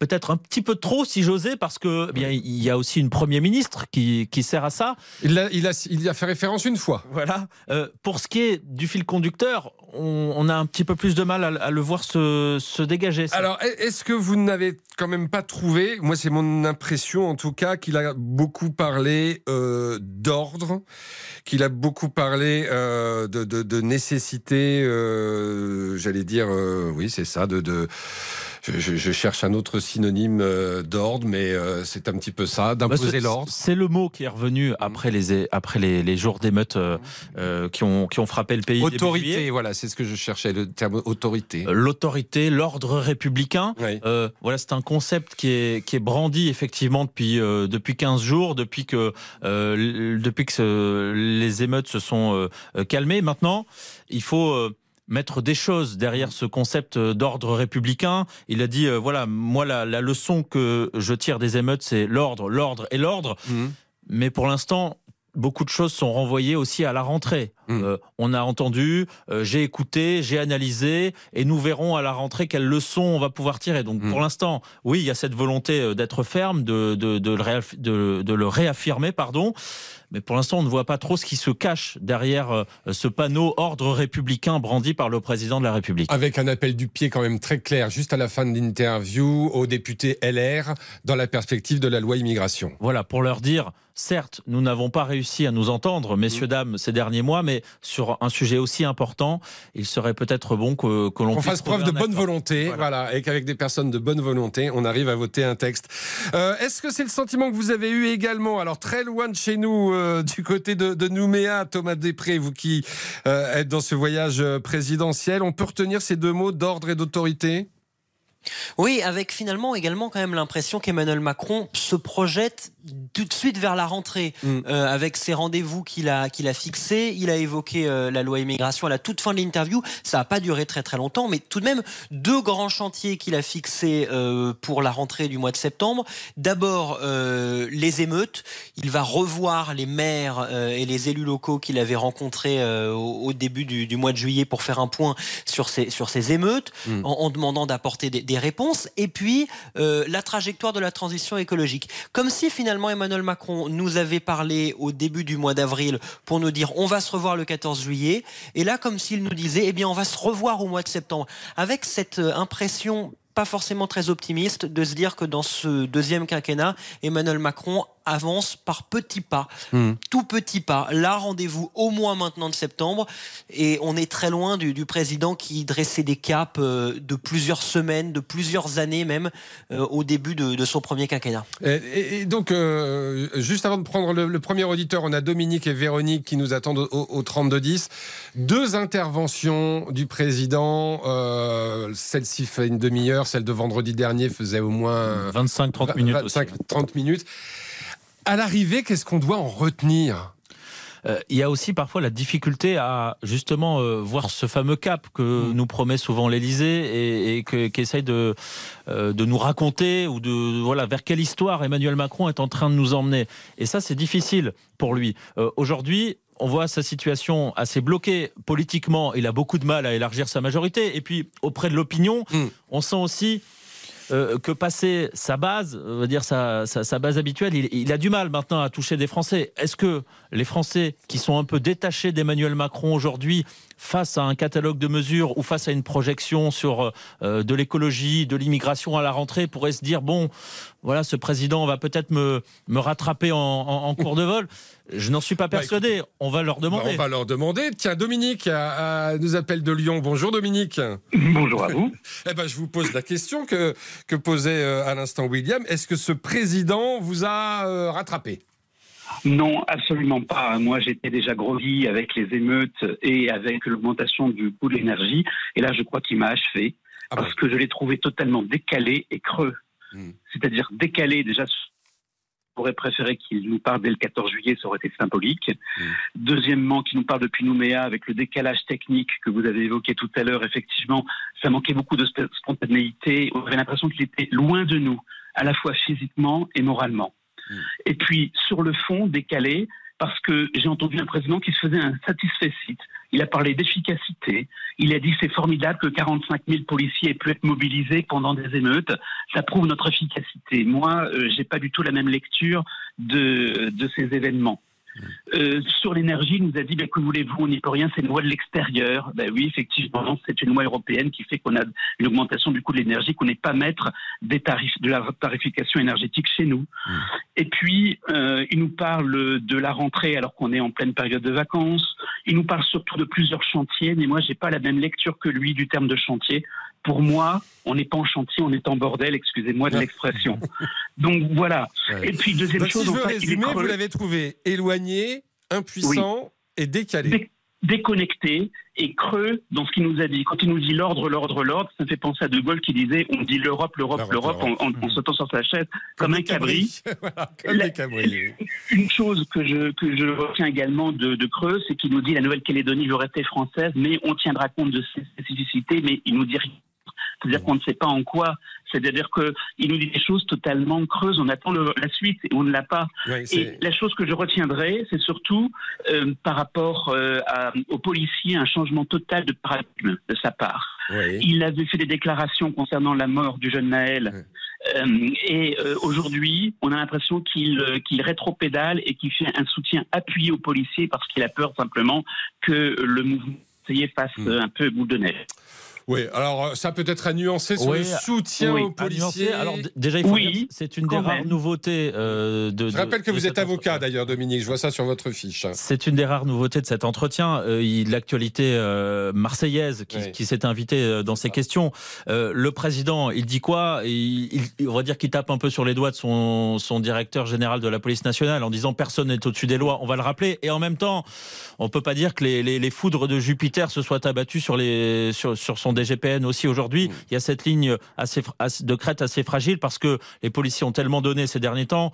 peut-être un petit peu trop, si j'osais, parce que eh bien il y a aussi une Premier ministre qui, qui sert à ça. Il a, il, a, il a fait référence une fois. Voilà. Euh, pour ce qui est du fil conducteur, on, a un petit peu plus de mal à, le voir se, se dégager. Alors, est-ce que vous n'avez quand même pas trouvé, moi c'est mon impression en tout cas, qu'il a beaucoup parlé euh, d'ordre, qu'il a beaucoup parlé euh, de, de, de, nécessité, j'allais dire, oui c'est ça, de... de je, je, cherche un autre synonyme euh, d'ordre, mais euh, c'est un petit peu ça, d'imposer bah, l'ordre. C'est le mot qui est revenu après les, après les, les jours d'émeutes euh, qui, ont, qui ont frappé le pays. Autorité, voilà, c'est ce que je cherchais, le terme autorité. L'autorité, l'ordre républicain. voilà, c'est un concept qui est, qui est brandi effectivement depuis, depuis 15 jours, depuis que, depuis que les émeutes se sont calmées. Maintenant, il faut mettre des choses derrière ce concept d'ordre républicain. Il a dit, euh, voilà, moi, la, leçon que je tire des émeutes, c'est l'ordre, l'ordre et l'ordre. Mmh. Mais pour l'instant, beaucoup de choses sont renvoyées aussi à la rentrée. Mmh. Euh, on a entendu, euh, j'ai écouté, j'ai analysé, et nous verrons à la rentrée quelles leçons on va pouvoir tirer. Donc mmh. pour l'instant, oui, il y a cette volonté d'être ferme, de, de le réaffirmer, pardon mais pour l'instant, on ne voit pas trop ce qui se cache derrière euh, ce panneau ordre républicain brandi par le président de la République. Avec un appel du pied quand même très clair, juste à la fin de l'interview, aux députés LR, dans la perspective de la loi immigration. Voilà, pour leur dire, certes, nous n'avons pas réussi à nous entendre, messieurs, mmh. dames, ces derniers mois, mais sur un sujet aussi important, il serait peut-être bon que, que l'on fasse preuve de bonne volonté, voilà. et qu'avec des personnes de bonne volonté, on arrive à voter un texte. Euh, est-ce que c'est le sentiment que vous avez eu également Alors, très loin de chez nous, euh, du côté de, de, Nouméa, Thomas Després, vous qui euh, êtes dans ce voyage présidentiel, on peut retenir ces deux mots d'ordre et d'autorité? Oui, avec finalement également quand même l'impression qu'Emmanuel Macron se projette tout de suite vers la rentrée mm. euh, avec ses rendez-vous qu'il a qu'il a fixés. Il a évoqué euh, la loi immigration à la toute fin de l'interview. Ça n'a pas duré très très longtemps, mais tout de même deux grands chantiers qu'il a fixés euh, pour la rentrée du mois de septembre. D'abord les émeutes. Il va revoir les maires et les élus locaux qu'il avait rencontrés au, début du, mois de juillet pour faire un point sur ces sur ces émeutes, mm. en, demandant d'apporter des réponses, et puis euh, la trajectoire de la transition écologique. Comme si finalement Emmanuel Macron nous avait parlé au début du mois d'avril pour nous dire on va se revoir le 14 juillet, et là comme s'il nous disait eh bien on va se revoir au mois de septembre, avec cette euh, impression pas forcément très optimiste de se dire que dans ce deuxième quinquennat, Emmanuel Macron avance par petits pas, hmm. tout petits pas. Là, rendez-vous au moins maintenant de septembre, et on est très loin du, président qui dressait des caps euh, de plusieurs semaines, de plusieurs années même, euh, au début de, son premier quinquennat. Et, donc, euh, juste avant de prendre le, premier auditeur, on a Dominique et Véronique qui nous attendent au, au 32-10. Deux interventions du président, celle-ci fait une demi-heure, celle de vendredi dernier faisait au moins 25-30 minutes. 25-30 minutes. À l'arrivée, qu'est-ce qu'on doit en retenir? Euh, il y a aussi parfois la difficulté à justement euh, voir ce fameux cap que mm. nous promet souvent l'Élysée et, qu'essaye de, euh, de nous raconter ou de voilà vers quelle histoire Emmanuel Macron est en train de nous emmener. Et ça, c'est difficile pour lui. Aujourd'hui, on voit sa situation assez bloquée politiquement. Il a beaucoup de mal à élargir sa majorité. Et puis, auprès de l'opinion, mm. on sent aussi euh, que passer sa base, euh, dire sa, base habituelle, il, a du mal maintenant à toucher des Français. Est-ce que les Français qui sont un peu détachés d'Emmanuel Macron aujourd'hui, face à un catalogue de mesures ou face à une projection sur euh, de l'écologie, de l'immigration à la rentrée, pourraient se dire bon, voilà, ce président va peut-être me rattraper en, cours de vol? Je n'en suis pas bah, persuadé. on va leur bah, demander. on va leur demander. Tiens, Dominique nous appelle de Lyon. Bonjour Dominique. Bonjour à vous. [laughs] eh ben, je vous pose la question que, que posait euh, à l'instant William. Est-ce que ce président vous a euh, rattrapé? Non, absolument pas. Moi, j'étais déjà groggy avec les émeutes et avec l'augmentation du coût de l'énergie. Et là, je crois qu'il m'a achevé ah parce que je l'ai trouvé totalement décalé et creux. Hmm. C'est-à-dire décalé déjà. J'aurais préféré qu'il nous parle dès le 14 juillet, ça aurait été symbolique. Hmm. Deuxièmement, qu'il nous parle depuis Nouméa avec le décalage technique que vous avez évoqué tout à l'heure. Effectivement, ça manquait beaucoup de spontanéité. On avait l'impression qu'il était loin de nous, à la fois physiquement et moralement. Hmm. Et puis, sur le fond, décalé, parce que j'ai entendu un président qui se faisait un satisfait. Il a parlé d'efficacité. Il a dit c'est formidable que 45 000 policiers aient pu être mobilisés pendant des émeutes. Ça prouve notre efficacité. Moi, euh, j'ai pas du tout la même lecture de, de ces événements. Euh, sur l'énergie, il nous a dit ben, que voulez-vous, on n'y peut rien, c'est une loi de l'extérieur. Ben oui, effectivement, c'est une loi européenne qui fait qu'on a une augmentation du coût de l'énergie, qu'on n'est pas maître des tarifs, de la tarification énergétique chez nous. Et puis, euh, il nous parle de la rentrée alors qu'on est en pleine période de vacances. Il nous parle surtout de plusieurs chantiers, mais moi, j'ai pas la même lecture que lui du terme de chantier. Pour moi, on n'est pas en chantier, on est en bordel, excusez-moi de l'expression. Donc voilà. Et puis deuxième chose, si je veux résumer, vous l'avez trouvé éloigné, impuissant et décalé. déconnecté et creux dans ce qu'il nous a dit. Quand il nous dit l'ordre, l'ordre, l'ordre, ça me fait penser à De Gaulle qui disait on dit l'Europe, l'Europe, l'Europe en, en, sautant sur sa chaise comme, un cabri. [laughs] comme. Une chose que je, que je retiens également de, de Creux, c'est qu'il nous dit la Nouvelle-Calédonie veut rester française, mais on tiendra compte de ses spécificités, mais il nous dit rien c'est-à-dire qu'on ne sait pas en quoi. C'est-à-dire qu'il nous dit des choses totalement creuses. On attend la suite et on ne l'a pas. et la chose que je retiendrai, c'est surtout euh, par rapport euh, aux policiers, un changement total de paradigme de sa part. Il avait fait des déclarations concernant la mort du jeune Naël. Euh, et aujourd'hui, on a l'impression qu'il qu'il rétropédale et qu'il fait un soutien appuyé aux policiers parce qu'il a peur simplement que le mouvement fasse hmm. un peu boule de neige. Oui, alors euh, ça peut être à nuancer sur le soutien aux policiers. Alors déjà, il faut oui, c'est une des rares nouveautés euh, de. Je rappelle que vous êtes avocat d'ailleurs, Dominique. Je vois ça sur votre fiche. C'est une des rares nouveautés de cet entretien. Euh, l'actualité marseillaise qui, s'est invitée dans ces questions. le président, il dit quoi? Il, On va dire qu'il tape un peu sur les doigts de son, son directeur général de la police nationale en disant personne n'est au-dessus des lois. On va le rappeler. Et en même temps, on peut pas dire que les, les, foudres de Jupiter se soient abattues sur les sur, sur son DGPN aussi aujourd'hui. Mm. Il y a cette ligne assez, de crête assez fragile parce que les policiers ont tellement donné ces derniers temps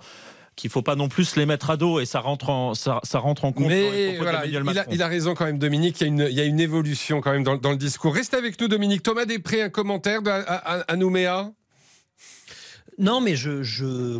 qu'il faut pas non plus les mettre à dos et ça rentre en, ça, rentre en compte. Mais voilà, il, a, raison quand même, Dominique. Il y a une, il y a une évolution quand même dans, le discours. Reste avec nous, Dominique. Thomas Després, un commentaire à, à, Nouméa Non, mais je, je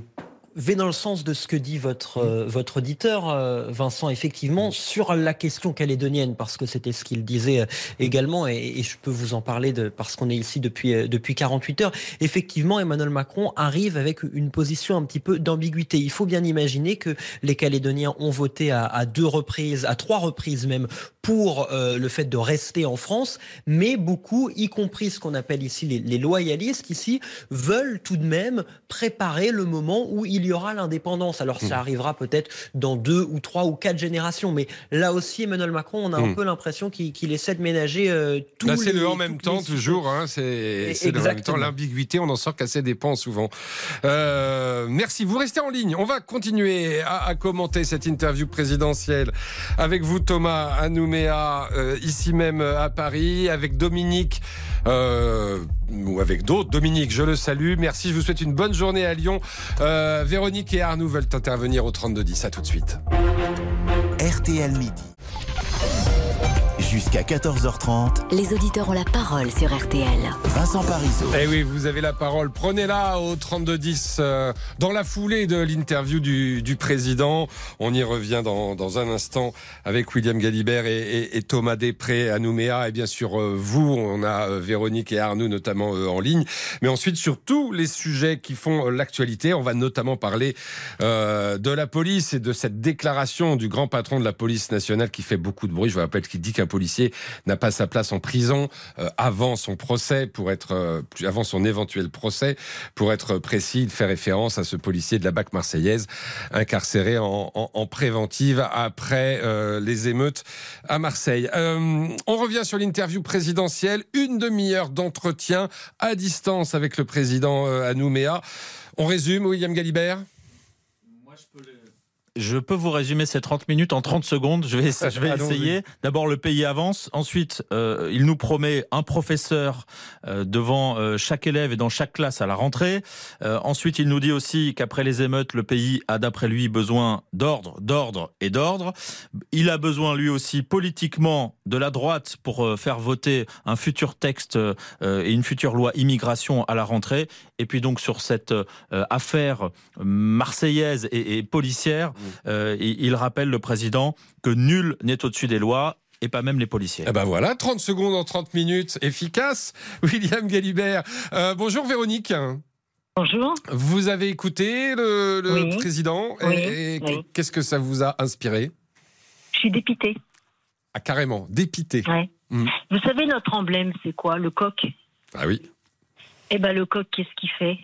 vais dans le sens de ce que dit votre, euh, votre auditeur, euh, Vincent, effectivement, sur la question calédonienne, parce que c'était ce qu'il disait euh, également, et, je peux vous en parler de, parce qu'on est ici depuis, depuis 48 heures. Effectivement, Emmanuel Macron arrive avec une position un petit peu d'ambiguïté. Il faut bien imaginer que les Calédoniens ont voté à, à deux reprises, à trois reprises même, pour le fait de rester en France, mais beaucoup, y compris ce qu'on appelle ici les, les loyalistes, ici, veulent tout de même préparer le moment où il y aura l'indépendance. Alors ça hmm. arrivera peut-être dans deux ou trois ou quatre générations, mais là aussi Emmanuel Macron, on a un hmm. peu l'impression qu'il essaie de ménager euh, tout. C'est le en même temps toujours. Hein, c'est le en même temps l'ambiguïté. On en sort qu'à ses dépens souvent. Euh, merci. Vous restez en ligne. On va continuer à, commenter cette interview présidentielle avec vous Thomas à Nouméa, euh, ici même à Paris, avec Dominique. Ou avec d'autres. Dominique, je le salue. Merci, je vous souhaite une bonne journée à Lyon. Euh, Véronique et Arnaud veulent intervenir au 3210. À tout de suite. RTL Midi jusqu'à 14h30. Les auditeurs ont la parole sur RTL. Vincent Parisot. Eh oui, vous avez la parole. Prenez-la au 3210 euh, dans la foulée de l'interview du, président. On y revient dans, un instant avec William Galibert et, Thomas Després à Nouméa. Et bien sûr, euh, vous, on a euh, Véronique et Arnaud notamment en ligne. Mais ensuite, sur tous les sujets qui font l'actualité, on va notamment parler de la police et de cette déclaration du grand patron de la police nationale qui fait beaucoup de bruit. Je vous rappelle qu'il dit qu'un policier n'a pas sa place en prison euh, avant son procès, pour être euh, éventuel procès, pour être précis, il fait référence à ce policier de la BAC marseillaise incarcéré en, préventive après euh, les émeutes à Marseille. on revient sur l'interview présidentielle, une demi-heure d'entretien à distance avec le président à Nouméa. On résume, William Galibert? Je peux vous résumer ces 30 minutes en 30 secondes. Je vais, je vais [laughs] essayer. D'abord, le pays avance. Ensuite, euh, il nous promet un professeur euh, devant euh, chaque élève et dans chaque classe à la rentrée. ensuite, il nous dit aussi qu'après les émeutes, le pays a d'après lui besoin d'ordre, d'ordre et d'ordre. Il a besoin lui aussi politiquement de la droite pour faire voter un futur texte et une future loi immigration à la rentrée. Et puis donc sur cette affaire marseillaise et, et policière. Euh, il rappelle le président que nul n'est au-dessus des lois et pas même les policiers. Eh ben voilà, 30 secondes en 30 minutes, efficace. [laughs] William Galibert. Euh, bonjour Véronique. Bonjour. Vous avez écouté le, président et, qu'est-ce que ça vous a inspiré? Je suis dépité. Ah carrément, dépité. Hmm. Vous savez notre emblème, c'est quoi? Le coq. Ah oui. Eh ben le coq, qu'est-ce qu'il fait?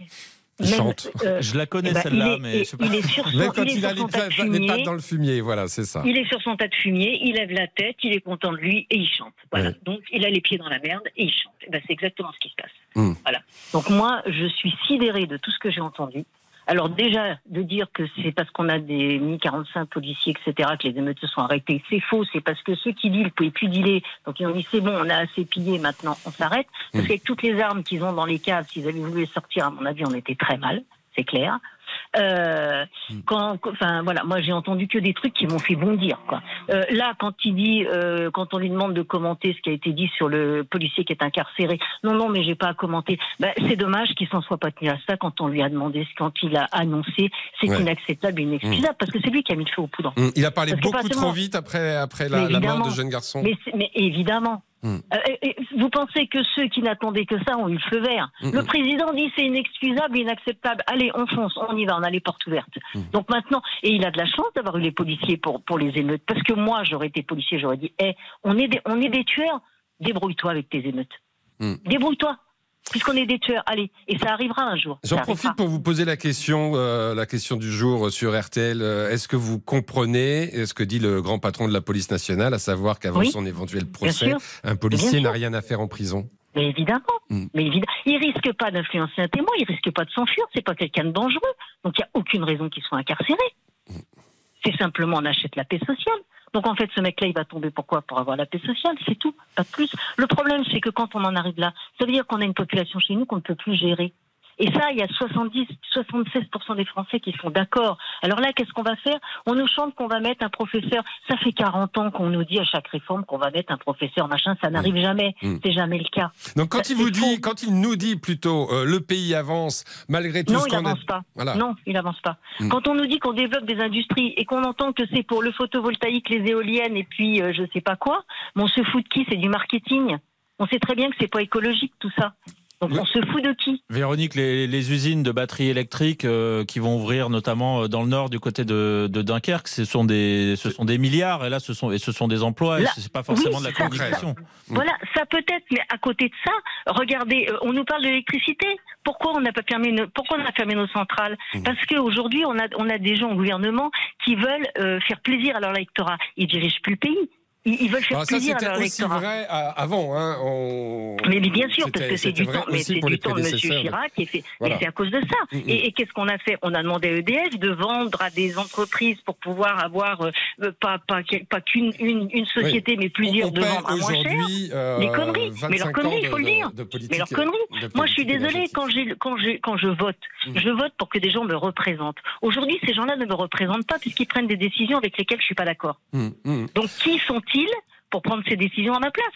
Chante. Euh, je la connais eh ben, celle-là, mais je sais pas. Il est sur son, Même quand il, a les, pattes dans le fumier, voilà, c'est ça. Il est sur son tas de fumier, il lève la tête, il est content de lui et il chante. Voilà. Donc il a les pieds dans la merde et il chante. Eh ben, c'est exactement ce qui se passe. Hmm. Voilà. Donc moi, je suis sidéré de tout ce que j'ai entendu. Alors déjà, de dire que c'est parce qu'on a des mi-45 policiers, etc., que les émeutes se sont arrêtées, c'est faux. C'est parce que ceux qui dealent ne pouvaient plus dealer. Donc ils ont dit c'est bon, on a assez pillé, maintenant on s'arrête. Parce hmm. qu'avec toutes les armes qu'ils ont dans les caves, s'ils avaient voulu les sortir, à mon avis, on était très mal, c'est clair. Euh, hmm. quand, enfin voilà, moi j'ai entendu que des trucs qui m'ont fait bondir. Quoi. Euh, là, quand il dit, euh, quand on lui demande de commenter ce qui a été dit sur le policier qui est incarcéré, non non, mais j'ai pas à commenter. Ben, c'est dommage qu'il s'en soit pas tenu à ça quand on lui a demandé, quand il a annoncé, c'est inacceptable inexcusable hmm. parce que c'est lui qui a mis le feu aux poudres. Hmm. Il a parlé beaucoup trop vite après après la, la mort de jeune garçon. Mais, mais évidemment. Euh, vous pensez que ceux qui n'attendaient que ça ont eu le feu vert Le président dit c'est inexcusable, inacceptable. Allez, on fonce, on y va, on a les portes ouvertes. Donc maintenant, et il a de la chance d'avoir eu les policiers pour, pour les émeutes. Parce que moi, j'aurais été policier, j'aurais dit, hey, on, est des, on est des tueurs, débrouille-toi avec tes émeutes. Débrouille-toi puisqu'on est des tueurs. Allez, et ça arrivera un jour. J'en profite pour vous poser la question, euh, la question du jour sur RTL. Euh, est-ce que vous comprenez ce que dit le grand patron de la police nationale, à savoir qu'avant son éventuel procès, un policier n'a rien à faire en prison mais évidemment, mm. mais évidemment, il risque pas d'influencer un témoin, il risque pas de s'enfuir, c'est pas quelqu'un de dangereux, donc il n'y a aucune raison qu'il soit incarcéré. Mm. C'est simplement on achète la paix sociale. Donc en fait, ce mec-là, il va tomber pourquoi? Pour avoir la paix sociale, c'est tout, pas plus. Le problème, c'est que quand on en arrive là, ça veut dire qu'on a une population chez nous qu'on ne peut plus gérer. Et ça, il y a 70, 76% des Français qui sont d'accord. Alors là, qu'est-ce qu'on va faire? On nous chante qu'on va mettre un professeur. Ça fait 40 ans qu'on nous dit à chaque réforme qu'on va mettre un professeur, machin. Ça n'arrive jamais. Mmh. C'est jamais le cas. Donc quand il vous dit, quand il nous dit plutôt, euh, le pays avance malgré tout non, ce il n'avance pas. Non, il n'avance pas. Mmh. Quand on nous dit qu'on développe des industries et qu'on entend que c'est pour le photovoltaïque, les éoliennes et puis je euh, je sais pas quoi, on se fout de qui? C'est du marketing. On sait très bien que c'est pas écologique tout ça. Donc on se fout de qui Véronique, les, usines de batteries électriques euh, qui vont ouvrir notamment euh, dans le nord du côté de, Dunkerque, ce sont des ce sont des milliards et là ce sont et ce sont des emplois et c'est pas forcément de la communication. Voilà, ça peut être, mais à côté de ça, regardez, euh, on nous parle d'électricité. Pourquoi on n'a pas fermé nos, pourquoi on a fermé nos centrales mmh. Parce qu'aujourd'hui on a on a des gens au gouvernement qui veulent faire plaisir à leur électorat. Ils dirigent plus le pays ils veulent faire plaisir à leur aussi vrai avant. Hein, mais, bien sûr, parce que c'est du temps, mais c'est du temps de M. Chirac. Et, fait, c'est à cause de ça. Mm, mm. Et, qu'est-ce qu'on a fait? On a demandé à EDF de vendre à des entreprises pour pouvoir avoir euh, pas, pas, pas qu'une une, une, société, mais plusieurs de vendre à moins cher. Euh, les conneries. Mais leurs conneries, il faut le dire. mais leurs conneries. Moi, je suis désolée, quand, quand, quand je vote, mm. je vote pour que des gens me représentent. Aujourd'hui, ces gens-là ne me représentent pas puisqu'ils prennent des décisions avec lesquelles je ne suis pas d'accord. Donc, qui sont-ils? Pour prendre ces décisions à ma place?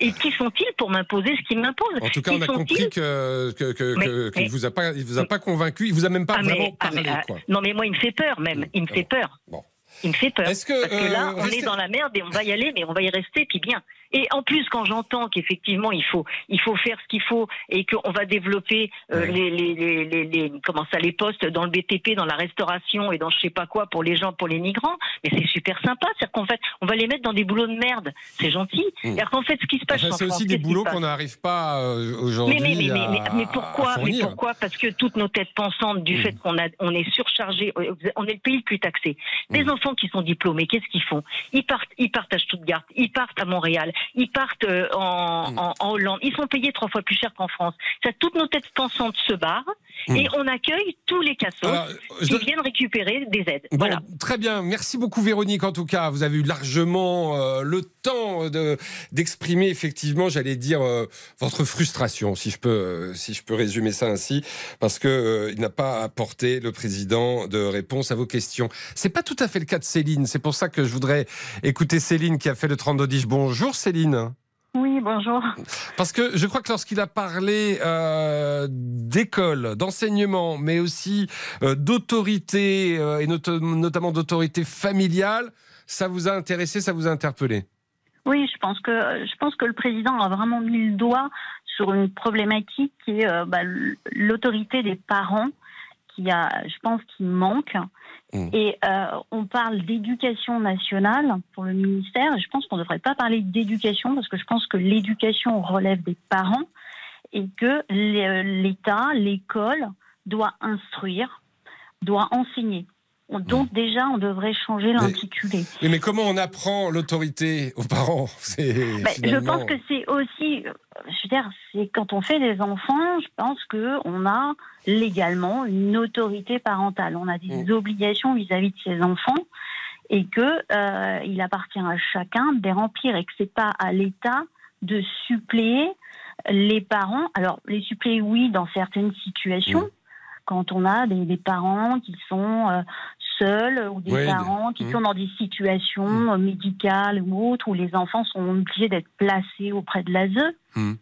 Et qui sont-ils pour m'imposer ce qu'ils m'imposent? En tout cas, on a compris qu'il que, ne vous a pas, il vous a pas convaincu, il vous a même pas ah, vraiment ah, parlé. Ah, non, mais moi, il me fait peur même. Il me fait peur. Bon. Il me fait peur. Parce que là, euh, on est dans la merde et on va y aller, mais on va y rester, puis bien. Et en plus, quand j'entends qu'effectivement il faut, il faut faire ce qu'il faut et qu'on va développer euh, les, les, les, les, comment ça, les postes dans le BTP, dans la restauration et dans je sais pas quoi pour les gens, pour les migrants, mais c'est super sympa. C'est-à-dire qu'en fait, on va les mettre dans des boulots de merde. C'est gentil. Mmh. qu'en fait, ce qui se passe, c'est aussi des boulots qu'on n'arrive pas euh, aujourd'hui. Mais, mais, mais, mais, pourquoi Mais pourquoi? Parce que toutes nos têtes pensantes du mmh. fait qu'on a, on est surchargé, on est le pays le plus taxé. Des mmh. enfants qui sont diplômés, qu'est-ce qu'ils font? Ils partent, ils partent à Stuttgart, ils partent à Montréal, ils partent euh, mm. en, Hollande. Ils sont payés trois fois plus cher qu'en France. Ça, toutes nos têtes pensantes se barrent mm. et on accueille tous les cassos qui viennent récupérer des aides. voilà. Très bien. Merci beaucoup, Véronique. En tout cas, vous avez eu largement euh, le temps de, d'exprimer effectivement, j'allais dire, euh, votre frustration, si je peux, si je peux résumer ça ainsi, parce que il n'a pas apporté le président de réponse à vos questions. C'est pas tout à fait le cas de Céline. C'est pour ça que je voudrais écouter Céline qui a fait le 32 10. Bonjour, Céline. Oui, bonjour. Parce que je crois que lorsqu'il a parlé euh, d'école, d'enseignement, mais aussi euh, d'autorité, euh, et notamment d'autorité familiale, ça vous a intéressé, ça vous a interpellé? Oui, je pense, que, je pense que le président a vraiment mis le doigt sur une problématique qui est bah, l'autorité des parents, qui a, je pense, qui manque. Mm. Et euh, on parle d'éducation nationale pour le ministère. je pense qu'on ne devrait pas parler d'éducation parce que je pense que l'éducation relève des parents et que l'État, l'école, doit instruire, doit enseigner. Donc déjà, on devrait changer l'intitulé. Mais, mais, comment on apprend l'autorité aux parents? [laughs] Ben, Je pense que c'est aussi, je veux dire, c'est quand on fait des enfants, je pense que on a légalement une autorité parentale. On a des mm. obligations vis-à-vis de ses enfants et que euh, il appartient à chacun de les remplir et que c'est pas à l'État de suppléer les parents. Alors les suppléer, oui, dans certaines situations. Mm quand on a des, parents qui sont euh, seuls ou des parents qui mmh. sont dans des situations mmh. médicales ou autres où les enfants sont obligés d'être placés auprès de l'ASE. Mmh.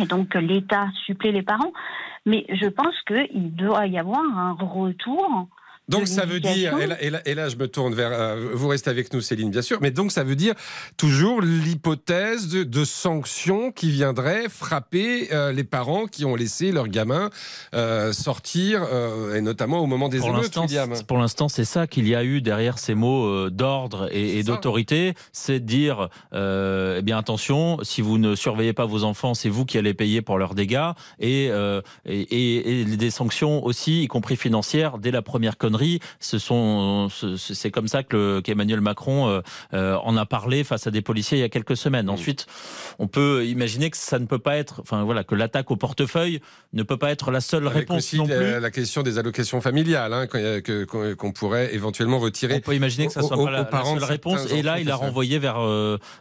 Et donc l'État supplée les parents. Mais je pense qu'il doit y avoir un retour donc ça veut dire, et là, je me tourne vers, euh, vous restez avec nous Céline bien sûr, mais donc ça veut dire toujours l'hypothèse de, sanctions qui viendraient frapper euh, les parents qui ont laissé leurs gamins euh, sortir, et notamment au moment des émeutes, Pour l'instant, c'est ça qu'il y a eu derrière ces mots d'ordre et, d'autorité, c'est dire, eh bien attention, si vous ne surveillez pas vos enfants, c'est vous qui allez payer pour leurs dégâts, et, et, et des sanctions aussi, y compris financières, dès la première connerie Ce sont, c'est comme ça que qu'Emmanuel Macron en a parlé face à des policiers il y a quelques semaines. Ensuite, on peut imaginer que ça ne peut pas être, enfin voilà, que l'attaque au portefeuille ne peut pas être la seule réponse aussi non plus. La, question des allocations familiales hein, qu'on pourrait éventuellement retirer. On peut imaginer que ça soit pas la, seule réponse. Et là, il a renvoyé vers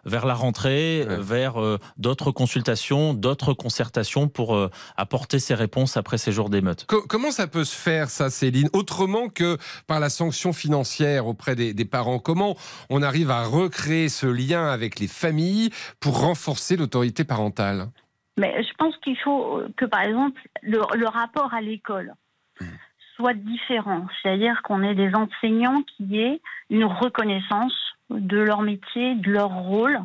vers la rentrée, vers d'autres consultations, d'autres concertations pour apporter ses réponses après ces jours d'émeute. Comment ça peut se faire, ça, Céline, autrement que par la sanction financière auprès des, parents Comment on arrive à recréer ce lien avec les familles pour renforcer l'autorité parentale? Mais je pense qu'il faut que, par exemple, le, rapport à l'école hmm. soit différent. C'est-à-dire qu'on ait des enseignants qui aient une reconnaissance de leur métier, de leur rôle,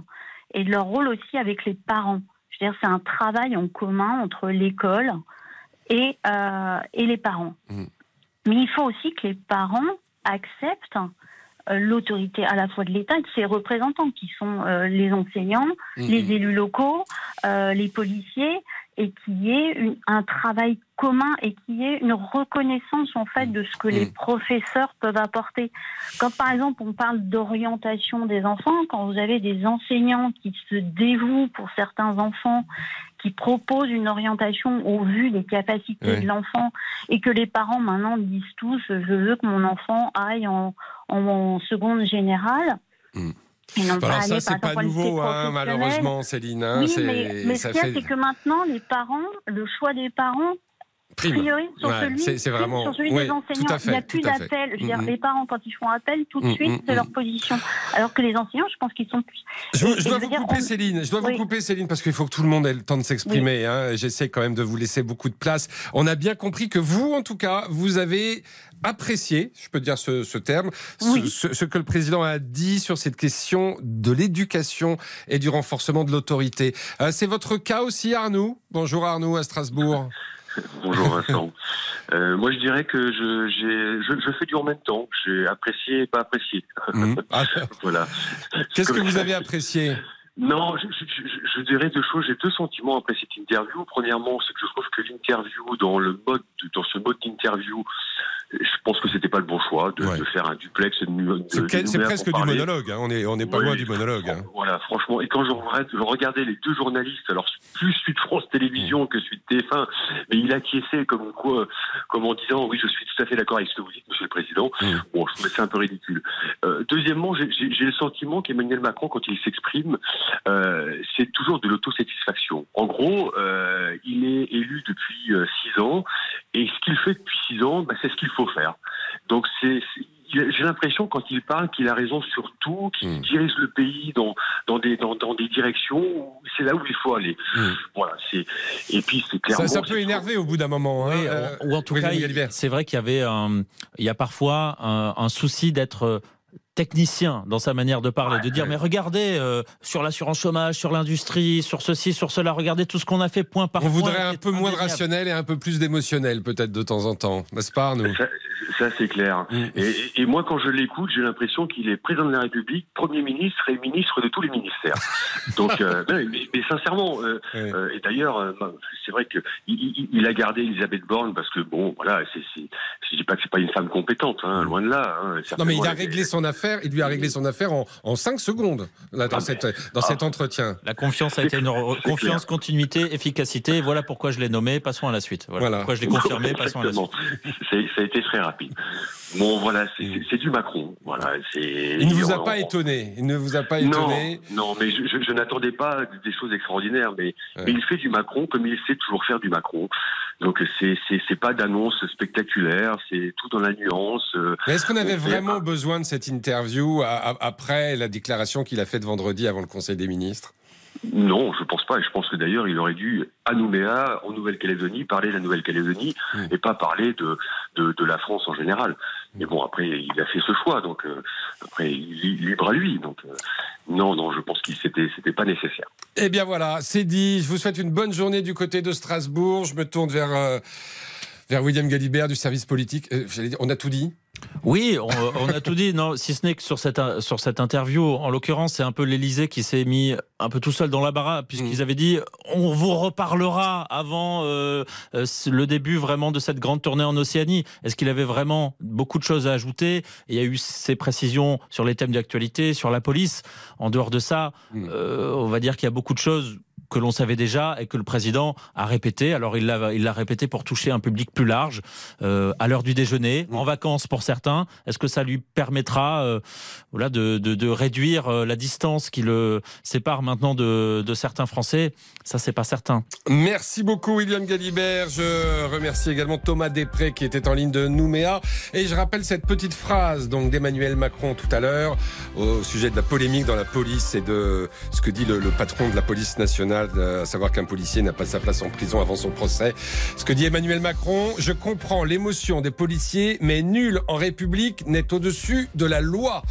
et de leur rôle aussi avec les parents. Je veux dire, c'est un travail en commun entre l'école et, euh, et les parents. Mmh. Mais il faut aussi que les parents acceptent euh, l'autorité à la fois de l'État et de ses représentants, qui sont euh, les enseignants, mmh. les élus locaux, les policiers, et qu'il y ait un travail commun et qu'il y ait une reconnaissance en fait de ce que les mmh. professeurs peuvent apporter. Quand par exemple on parle d'orientation des enfants, quand vous avez des enseignants qui se dévouent pour certains enfants, qui proposent une orientation au vu des capacités de l'enfant et que les parents maintenant disent tous je veux que mon enfant aille en, en, seconde générale. Mmh. Alors ça, c'est pas nouveau, hein, malheureusement, Céline. Hein, oui, mais, mais ce qu'il y a, c'est que maintenant, les parents, le choix des parents priorise sur celui, c'est, vraiment... sur celui des enseignants. il n'y a plus d'appel. Je veux dire, mm-hmm. les parents, quand ils font appel, tout de mm-hmm. suite, c'est leur position. Alors que les enseignants, je pense qu'ils sont plus. Je, dois vous couper, Céline. Je dois vous couper, Céline, parce qu'il faut que tout le monde ait le temps de s'exprimer. Hein. J'essaie quand même de vous laisser beaucoup de place. On a bien compris que vous, en tout cas, vous avez apprécié, je peux dire ce, terme, ce, que le président a dit sur cette question de l'éducation et du renforcement de l'autorité. Euh, c'est votre cas aussi, Arnaud? Bonjour Arnaud à Strasbourg. Bonjour Vincent. Euh, moi, je dirais que je, je, je, fais du en même temps. J'ai apprécié et pas apprécié. Mmh. Ah. [laughs] voilà. Qu'est-ce que vous avez apprécié? Non, je, je, dirais deux choses. J'ai deux sentiments après cette interview. Premièrement, c'est que je trouve que l'interview, dans le mode, dans ce mode d'interview, je pense que c'était pas le bon choix de, de faire un duplex. C'est presque du monologue. Hein. On est on n'est pas loin du monologue. Hein. Voilà, franchement. Et quand je, je, regardais les deux journalistes, alors plus Sud France Télévision que Sud TF1, mais il acquiesçait comme quoi, comme en disant oui, je suis tout à fait d'accord avec ce que vous dites, Monsieur le Président. Mmh. Bon, je trouvais ça un peu ridicule. Euh, deuxièmement, j'ai le sentiment qu'Emmanuel Macron, quand il s'exprime, euh, c'est toujours de l'autosatisfaction. En gros, euh, il est élu depuis euh, six ans, et ce qu'il fait depuis six ans, bah, c'est ce qu'il faut faire. Donc c'est j'ai l'impression quand il parle qu'il a raison sur tout, qu'il hmm. dirige le pays dans, dans, des, dans, dans des directions c'est là où il faut aller. Hmm. Voilà, c'est et puis c'est clairement ça, peut énerver au bout d'un moment. Hein, ou en tout cas, c'est vrai qu'il y avait un, il y a parfois un, un souci d'être technicien dans sa manière de parler, de dire mais regardez euh, sur l'assurance chômage, sur l'industrie, sur ceci, sur cela, regardez tout ce qu'on a fait point par On point. On voudrait un peu moins de rationnel et un peu plus d'émotionnel peut-être de temps en temps, n'est-ce pas nous Ça, c'est clair. Mm. Et, moi quand je l'écoute, j'ai l'impression qu'il est président de la République, Premier ministre et ministre de tous les ministères. [laughs] Donc, euh, mais, sincèrement, euh, et d'ailleurs, c'est vrai qu'il il, a gardé Elisabeth Borne parce que bon, voilà, c'est, je dis pas que c'est pas une femme compétente, hein, loin de là. Hein, non mais il a réglé son affaire il lui a réglé son affaire en, en 5 secondes là, dans, ah, cette, dans cet ah. entretien. La confiance a été une confiance, continuité, efficacité. Voilà pourquoi je l'ai nommé. Passons à la suite. Voilà, pourquoi je l'ai confirmé. [laughs] Passons à la suite. Ça a été très rapide. Bon, voilà, c'est du Macron. Voilà, il ne vous a pas étonné. Il ne vous a pas étonné. Non, mais je, n'attendais pas des choses extraordinaires. Mais, mais, il fait du Macron comme il sait toujours faire du Macron. Donc c'est c'est pas d'annonce spectaculaire. C'est tout dans la nuance. Euh, est-ce qu'on avait vraiment besoin de cette interview après la déclaration qu'il a faite vendredi avant le Conseil des ministres? Non, je pense pas. Et je pense que d'ailleurs, il aurait dû, à Nouméa, en Nouvelle-Calédonie, parler de la Nouvelle-Calédonie et pas parler de, de, la France en général. Mais bon, après, il a fait ce choix, donc euh, après, libre à lui. Donc euh, non, non, je pense qu'il c'était, c'était pas nécessaire. Eh bien voilà, c'est dit. Je vous souhaite une bonne journée du côté de Strasbourg. Je me tourne vers. Euh, vers William Galibert du service politique. on a tout dit Oui, on, a tout dit. Non, si ce n'est que sur cette sur cette interview, en l'occurrence, c'est un peu l'Élysée qui s'est mis un peu tout seul dans la baraque puisqu'ils mm. avaient dit on vous reparlera avant euh, euh, le début vraiment de cette grande tournée en Océanie. Est-ce qu'il avait vraiment beaucoup de choses à ajouter? Il y a eu ces précisions sur les thèmes d'actualité, sur la police. En dehors de ça, mm. euh, on va dire qu'il y a beaucoup de choses que l'on savait déjà et que le président a répété. Alors il l'a il l'a répété pour toucher un public plus large euh, à l'heure du déjeuner, en vacances pour certains. Est-ce que ça lui permettra euh, voilà de, de, de, réduire euh, la distance qui le sépare maintenant de, de certains Français? Ça c'est pas certain. Merci beaucoup William Galibert. Je remercie également Thomas Després qui était en ligne de Nouméa et je rappelle cette petite phrase donc d'Emmanuel Macron tout à l'heure au sujet de la polémique dans la police et de ce que dit le, le patron de la police nationale à savoir qu'un policier n'a pas sa place en prison avant son procès. Ce que dit Emmanuel Macron, je comprends l'émotion des policiers, mais nul en République n'est au-dessus de la loi.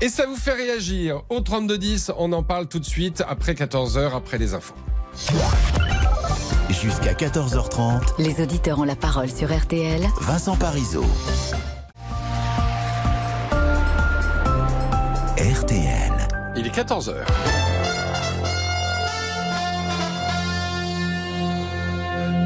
Et ça vous fait réagir au 3210, on en parle tout de suite après 14h, après les infos. Jusqu'à 14h30, les auditeurs ont la parole sur RTL. Vincent Parisot. RTL. Il est 14h.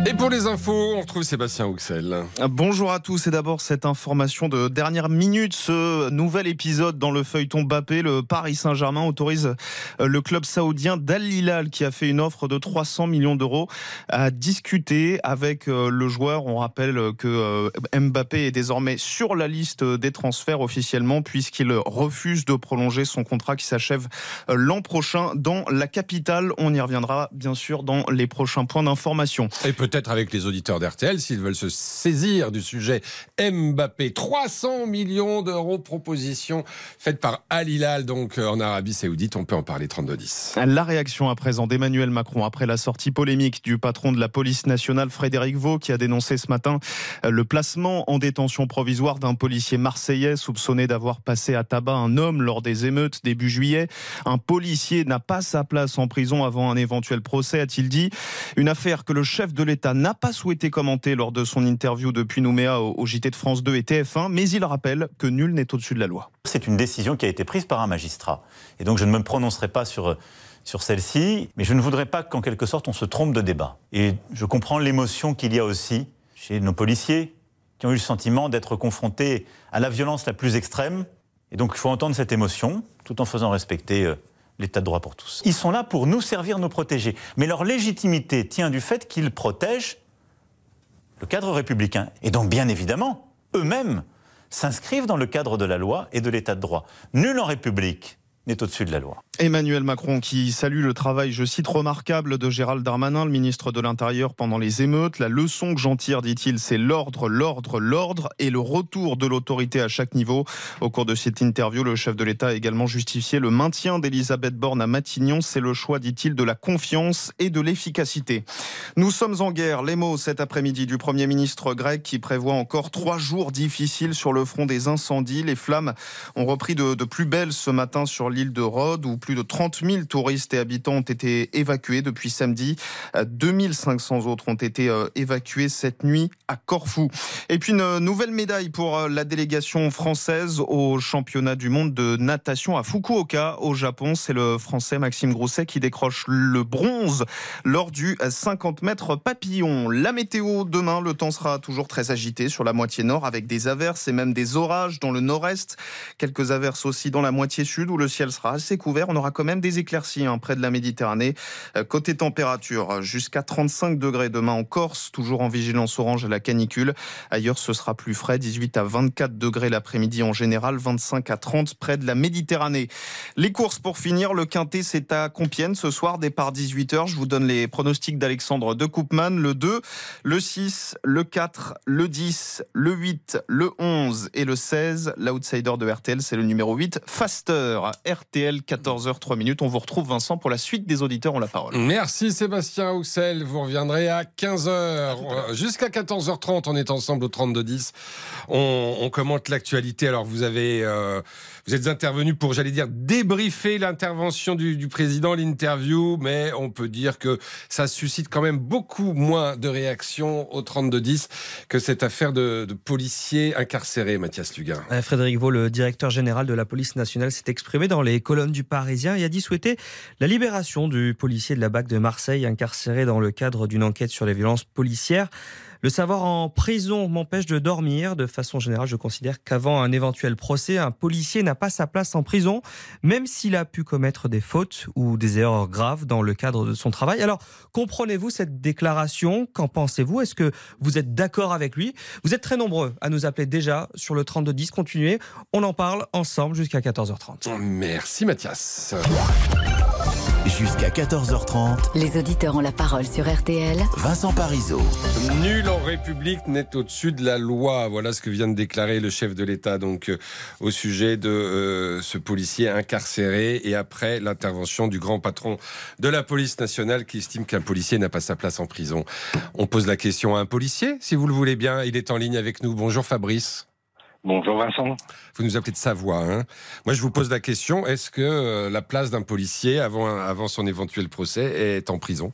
Et pour les infos, on retrouve Sébastien Huxel. Bonjour à tous et d'abord cette information de dernière minute, ce nouvel épisode dans le feuilleton Bappé, le Paris Saint-Germain autorise euh, le club saoudien Dal Hilal qui a fait une offre de 300 millions d'euros à discuter avec euh, le joueur. On rappelle que euh, Mbappé est désormais sur la liste des transferts officiellement puisqu'il refuse de prolonger son contrat qui s'achève l'an prochain dans la capitale. On y reviendra bien sûr dans les prochains points d'information. Et peut-être avec les auditeurs d'RTL s'ils veulent se saisir du sujet Mbappé. 300 millions d'euros proposition faite par Al Hilal, donc euh, en Arabie Saoudite. On peut en parler 32-10. La réaction à présent d'Emmanuel Macron après la sortie polémique du patron de la police nationale Frédéric Vaux qui a dénoncé ce matin euh, le placement en détention provisoire d'un policier marseillais soupçonné d'avoir passé à tabac un homme lors des émeutes début juillet. Un policier n'a pas sa place en prison avant un éventuel procès, a-t-il dit. Une affaire que le chef de l'État n'a pas souhaité commenter lors de son interview depuis Nouméa au JT de France 2 et TF1, mais il rappelle que nul n'est au-dessus de la loi. C'est une décision qui a été prise par un magistrat. Et donc je ne me prononcerai pas sur, sur celle-ci, mais je ne voudrais pas qu'en quelque sorte on se trompe de débat. Et je comprends l'émotion qu'il y a aussi chez nos policiers qui ont eu le sentiment d'être confrontés à la violence la plus extrême. Et donc il faut entendre cette émotion tout en faisant respecter euh, l'état de droit pour tous. Ils sont là pour nous servir, nous protéger. Mais leur légitimité tient du fait qu'ils protègent le cadre républicain. Et donc, bien évidemment, eux-mêmes s'inscrivent dans le cadre de la loi et de l'état de droit. Nul en République n'est au-dessus de la loi. Emmanuel Macron qui salue le travail, je cite, remarquable de Gérald Darmanin, le ministre de l'Intérieur, pendant les émeutes. La leçon que j'en tire, dit-il, c'est l'ordre, l'ordre, l'ordre et le retour de l'autorité à chaque niveau. Au cours de cette interview, le chef de l'État a également justifié le maintien d'Elisabeth Borne à Matignon. C'est le choix, dit-il, de la confiance et de l'efficacité. Nous sommes en guerre. Les mots cet après-midi du Premier ministre grec qui prévoit encore trois jours difficiles sur le front des incendies. Les flammes ont repris de, de plus belle ce matin sur l'île de Rhodes où plus de 30 000 touristes et habitants ont été évacués depuis samedi. 2500 autres ont été euh, évacués cette nuit à Corfou. Et puis une nouvelle médaille pour euh, la délégation française au championnat du monde de natation à Fukuoka au Japon. C'est le français Maxime Grousset qui décroche le bronze lors du 50 mètres papillon. La météo demain, le temps sera toujours très agité sur la moitié nord avec des averses et même des orages dans le nord-est. Quelques averses aussi dans la moitié sud où le ciel sera assez couvert. On aura quand même des éclaircies hein, près de la Méditerranée. Euh, côté température, jusqu'à 35 degrés demain en Corse, toujours en vigilance orange à la canicule. Ailleurs, ce sera plus frais, 18 à 24 degrés l'après-midi en général, 25 à 30 près de la Méditerranée. Les courses pour finir, le Quintet c'est à Compiègne ce soir, départ 18h. Je vous donne les pronostics d'Alexandre de Koopman, le 2, le 6, le 4, le 10, le 8, le 11 et le 16. L'outsider de RTL, c'est le numéro 8, Faster. RTL 14h3 minutes. On vous retrouve Vincent pour la suite des auditeurs ont la parole. Merci Sébastien Roussel. Vous reviendrez à 15h. Jusqu'à 14h30, on est ensemble au 3210. On, on commente l'actualité. Alors vous avez, euh, vous êtes intervenu pour, j'allais dire, débriefer l'intervention du, président, l'interview, mais on peut dire que ça suscite quand même beaucoup moins de réactions au 3210 que cette affaire de, de policiers incarcérés, Mathias Luguin. Frédéric Vaux, le directeur général de la police nationale, s'est exprimé dans les colonnes du Parisien et a dit souhaiter la libération du policier de la BAC de Marseille incarcéré dans le cadre d'une enquête sur les violences policières. Le savoir en prison m'empêche de dormir. De façon générale, je considère qu'avant un éventuel procès, un policier n'a pas sa place en prison, même s'il a pu commettre des fautes ou des erreurs graves dans le cadre de son travail. Alors, comprenez-vous cette déclaration? Qu'en pensez-vous? Est-ce que vous êtes d'accord avec lui? Vous êtes très nombreux à nous appeler déjà sur le 3210. Continuez, on en parle ensemble jusqu'à 14h30. Merci Mathias. Jusqu'à 14h30. Les auditeurs ont la parole sur RTL. Vincent Parisot. Nul en République n'est au-dessus de la loi. Voilà ce que vient de déclarer le chef de l'État donc euh, au sujet de euh, ce policier incarcéré et après l'intervention du grand patron de la police nationale qui estime qu'un policier n'a pas sa place en prison. On pose la question à un policier, si vous le voulez bien. Il est en ligne avec nous. Bonjour Fabrice. Bonjour Vincent. Vous nous appelez de Savoie. Hein Moi, je vous pose la question est-ce que euh, la place d'un policier avant, avant son éventuel procès est en prison?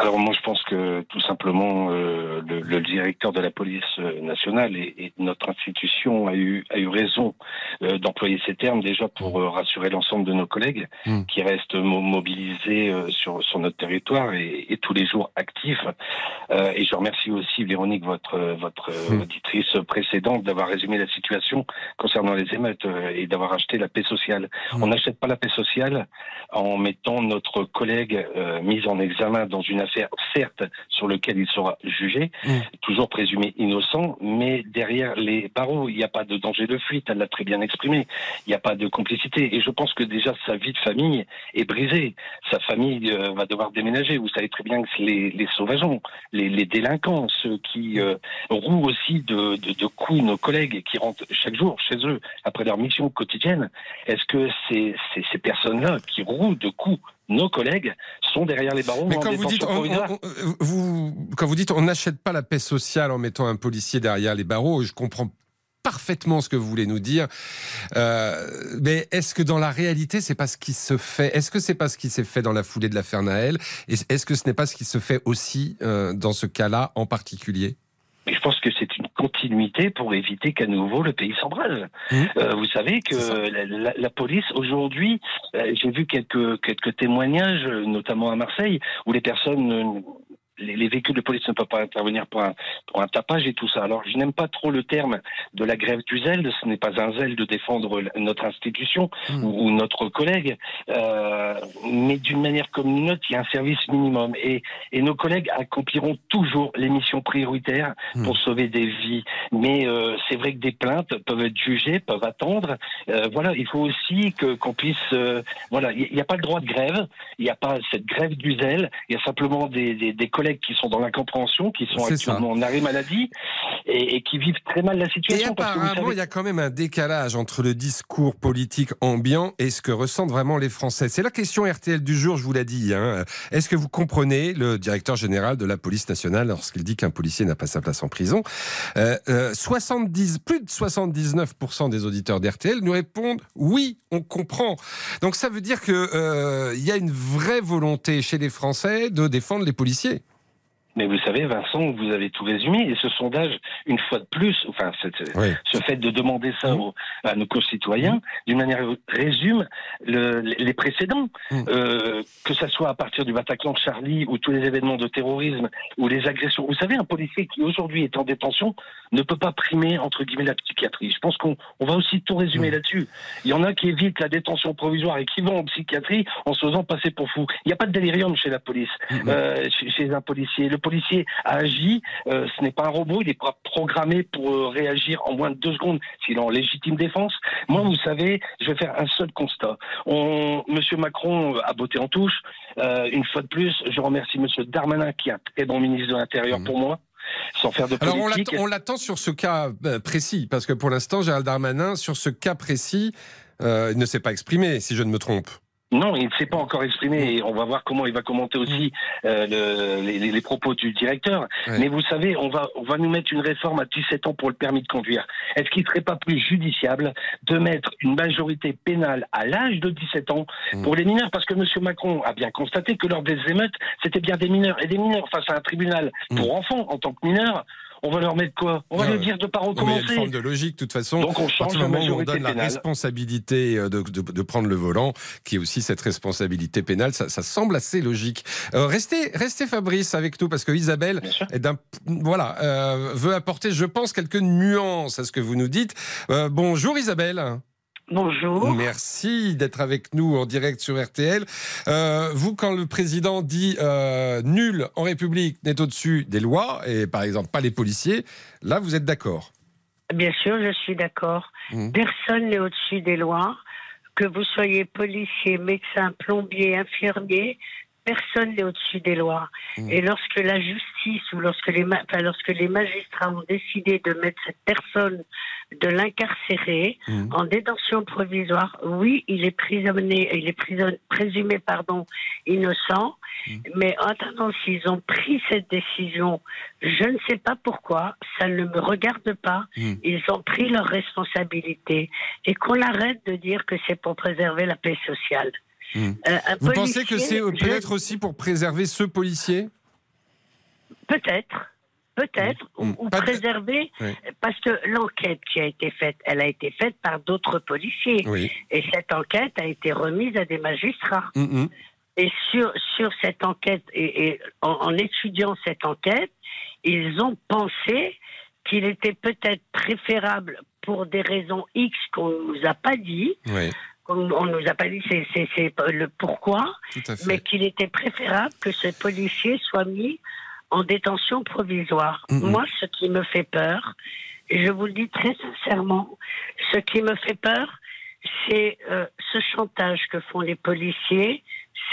Alors moi je pense que tout simplement euh, le, le, directeur de la police euh, nationale et, et, notre institution a eu a eu raison euh, d'employer ces termes déjà pour euh, rassurer l'ensemble de nos collègues mmh. qui restent mo mobilisés sur sur notre territoire et, et tous les jours actifs. et je remercie aussi Véronique votre votre mmh. auditrice précédente d'avoir résumé la situation concernant les émeutes et d'avoir acheté la paix sociale. Mmh. On n'achète pas la paix sociale en mettant notre collègue mis en examen dans une affaire, certes, sur lequel il sera jugé, mmh. toujours présumé innocent, mais derrière les barreaux, il n'y a pas de danger de fuite, elle l'a très bien exprimé, il n'y a pas de complicité. Et je pense que déjà sa vie de famille est brisée. Sa famille euh, va devoir déménager. Vous savez très bien que les, les sauvageons, les, les, délinquants, ceux qui euh, rouent aussi de, de, de, coups nos collègues qui rentrent chaque jour chez eux après leur mission quotidienne, est-ce que ces personnes-là qui rouent de coups nos collègues sont derrière les barreaux. Mais quand vous, dites, on, on, vous, quand vous dites on n'achète pas la paix sociale en mettant un policier derrière les barreaux, je comprends parfaitement ce que vous voulez nous dire. Euh, mais est-ce que dans la réalité, c'est pas ce qui se fait? Est-ce que c'est pas ce qui s'est fait dans la foulée de l'affaire Naël Est-ce que ce n'est pas ce qui se fait aussi euh, dans ce cas-là en particulier? Mais je pense que continuité pour éviter qu'à nouveau le pays s'embrase. Mmh. Euh, vous savez que la, la, la, police aujourd'hui, euh, j'ai vu quelques quelques témoignages, notamment à Marseille, où les personnes les, les, véhicules de police ne peuvent pas intervenir pour un, pour un tapage et tout ça. Alors, je n'aime pas trop le terme de la grève du zèle. Ce n'est pas un zèle de défendre notre institution mmh. ou, ou, notre collègue, euh, mais d'une manière comme une autre, il y a un service minimum. Et, et nos collègues accompliront toujours les missions prioritaires mmh. pour sauver des vies. Mais euh, c'est vrai que des plaintes peuvent être jugées, peuvent attendre. Euh, voilà, il faut aussi que qu'on puisse. Voilà, il n'y a pas le droit de grève. Il n'y a pas cette grève du zèle. Il y a simplement des, des, des collègues qui sont dans l'incompréhension, qui sont actuellement en arrêt maladie et, et, qui vivent très mal la situation. Et apparemment, savez... il y a quand même un décalage entre le discours politique ambiant et ce que ressentent vraiment les Français. C'est la question RTL du jour, je vous l'ai dit. Hein. Est-ce que vous comprenez le directeur général de la police nationale lorsqu'il dit qu'un policier n'a pas sa place en prison? Euh, euh, 70, Plus de 79% des auditeurs d'RTL nous répondent oui, on comprend. Donc ça veut dire qu'il euh, y a une vraie volonté chez les Français de défendre les policiers. Mais vous savez, Vincent, vous avez tout résumé. Et ce sondage, une fois de plus, enfin, oui. ce fait de demander ça aux, à nos concitoyens, mmh. d'une manière résume le, les précédents. Mmh. Euh, que ça soit à partir du Bataclan de Charlie ou tous les événements de terrorisme ou les agressions. Vous savez, un policier qui aujourd'hui est en détention ne peut pas primer, entre guillemets, la psychiatrie. Je pense qu'on on va aussi tout résumer mmh. là-dessus. Il y en a qui évitent la détention provisoire et qui vont en psychiatrie en se faisant passer pour fou. Il n'y a pas de délirium chez la police, euh, chez, chez un policier. Le policier a agi, euh, ce n'est pas un robot, il est pas programmé pour euh, réagir en moins de deux secondes s'il est en légitime défense. Moi, vous savez, je vais faire un seul constat. On, Monsieur Macron a botté en touche. Euh, une fois de plus, je remercie Monsieur Darmanin qui est un très bon ministre de l'Intérieur mmh. pour moi sans faire de politique. Alors on l'attend sur ce cas précis, parce que pour l'instant, Gérald Darmanin, sur ce cas précis, il ne s'est pas exprimé, si je ne me trompe. Non, il ne s'est pas encore exprimé et on va voir comment il va commenter aussi euh, les, les, propos du directeur. Mais vous savez, on va, on va nous mettre une réforme à 17 ans pour le permis de conduire. Est-ce qu'il ne serait pas plus judiciable de mettre une majorité pénale à l'âge de 17 ans pour les mineurs? Parce que M. Macron a bien constaté que lors des émeutes, c'était bien des mineurs. Et des mineurs face à un tribunal pour enfants en tant que mineurs, on va leur mettre quoi On va leur dire de pas recommencer. il y a une forme de logique, de toute façon. Donc on change la moment où on donne la responsabilité euh, de, de, prendre le volant, qui est aussi cette responsabilité pénale, ça, ça semble assez logique. Euh, restez, restez Fabrice avec nous parce que Isabelle est voilà euh, veut apporter, je pense, quelques nuances à ce que vous nous dites. Euh, bonjour Isabelle. Bonjour. Merci d'être avec nous en direct sur RTL. Euh, vous, quand le président dit euh, nul en République n'est au-dessus des lois, et par exemple pas les policiers, là vous êtes d'accord? Bien sûr, je suis d'accord. Mmh. Personne n'est au-dessus des lois. Que vous soyez policier, médecin, plombier, infirmier, personne n'est au-dessus des lois. Mmh. Et lorsque la justice ou lorsque les, enfin, lorsque les magistrats ont décidé de mettre cette personne, de l'incarcérer mmh. en détention provisoire, oui, il est prisonnier, il est présumé pardon, innocent. Mmh. Mais en attendant, s'ils ont pris cette décision, je ne sais pas pourquoi, ça ne me regarde pas. Ils ont pris leurs responsabilités et qu'on arrête de dire que c'est pour préserver la paix sociale. Hmm. Euh, Vous pensez que c'est peut-être aussi pour préserver ce policier? Peut-être. Peut-être, hmm. ou, préserver, parce que l'enquête qui a été faite, elle a été faite par d'autres policiers. Et cette enquête a été remise à des magistrats. Et sur, sur cette enquête, et, en, étudiant cette enquête, ils ont pensé qu'il était peut-être préférable, pour des raisons X qu'on ne nous a pas dit, on ne nous a pas dit c'est le pourquoi, mais qu'il était préférable que ce policier soit mis en détention provisoire. Moi, ce qui me fait peur, et je vous le dis très sincèrement, ce qui me fait peur, c'est euh, ce chantage que font les policiers.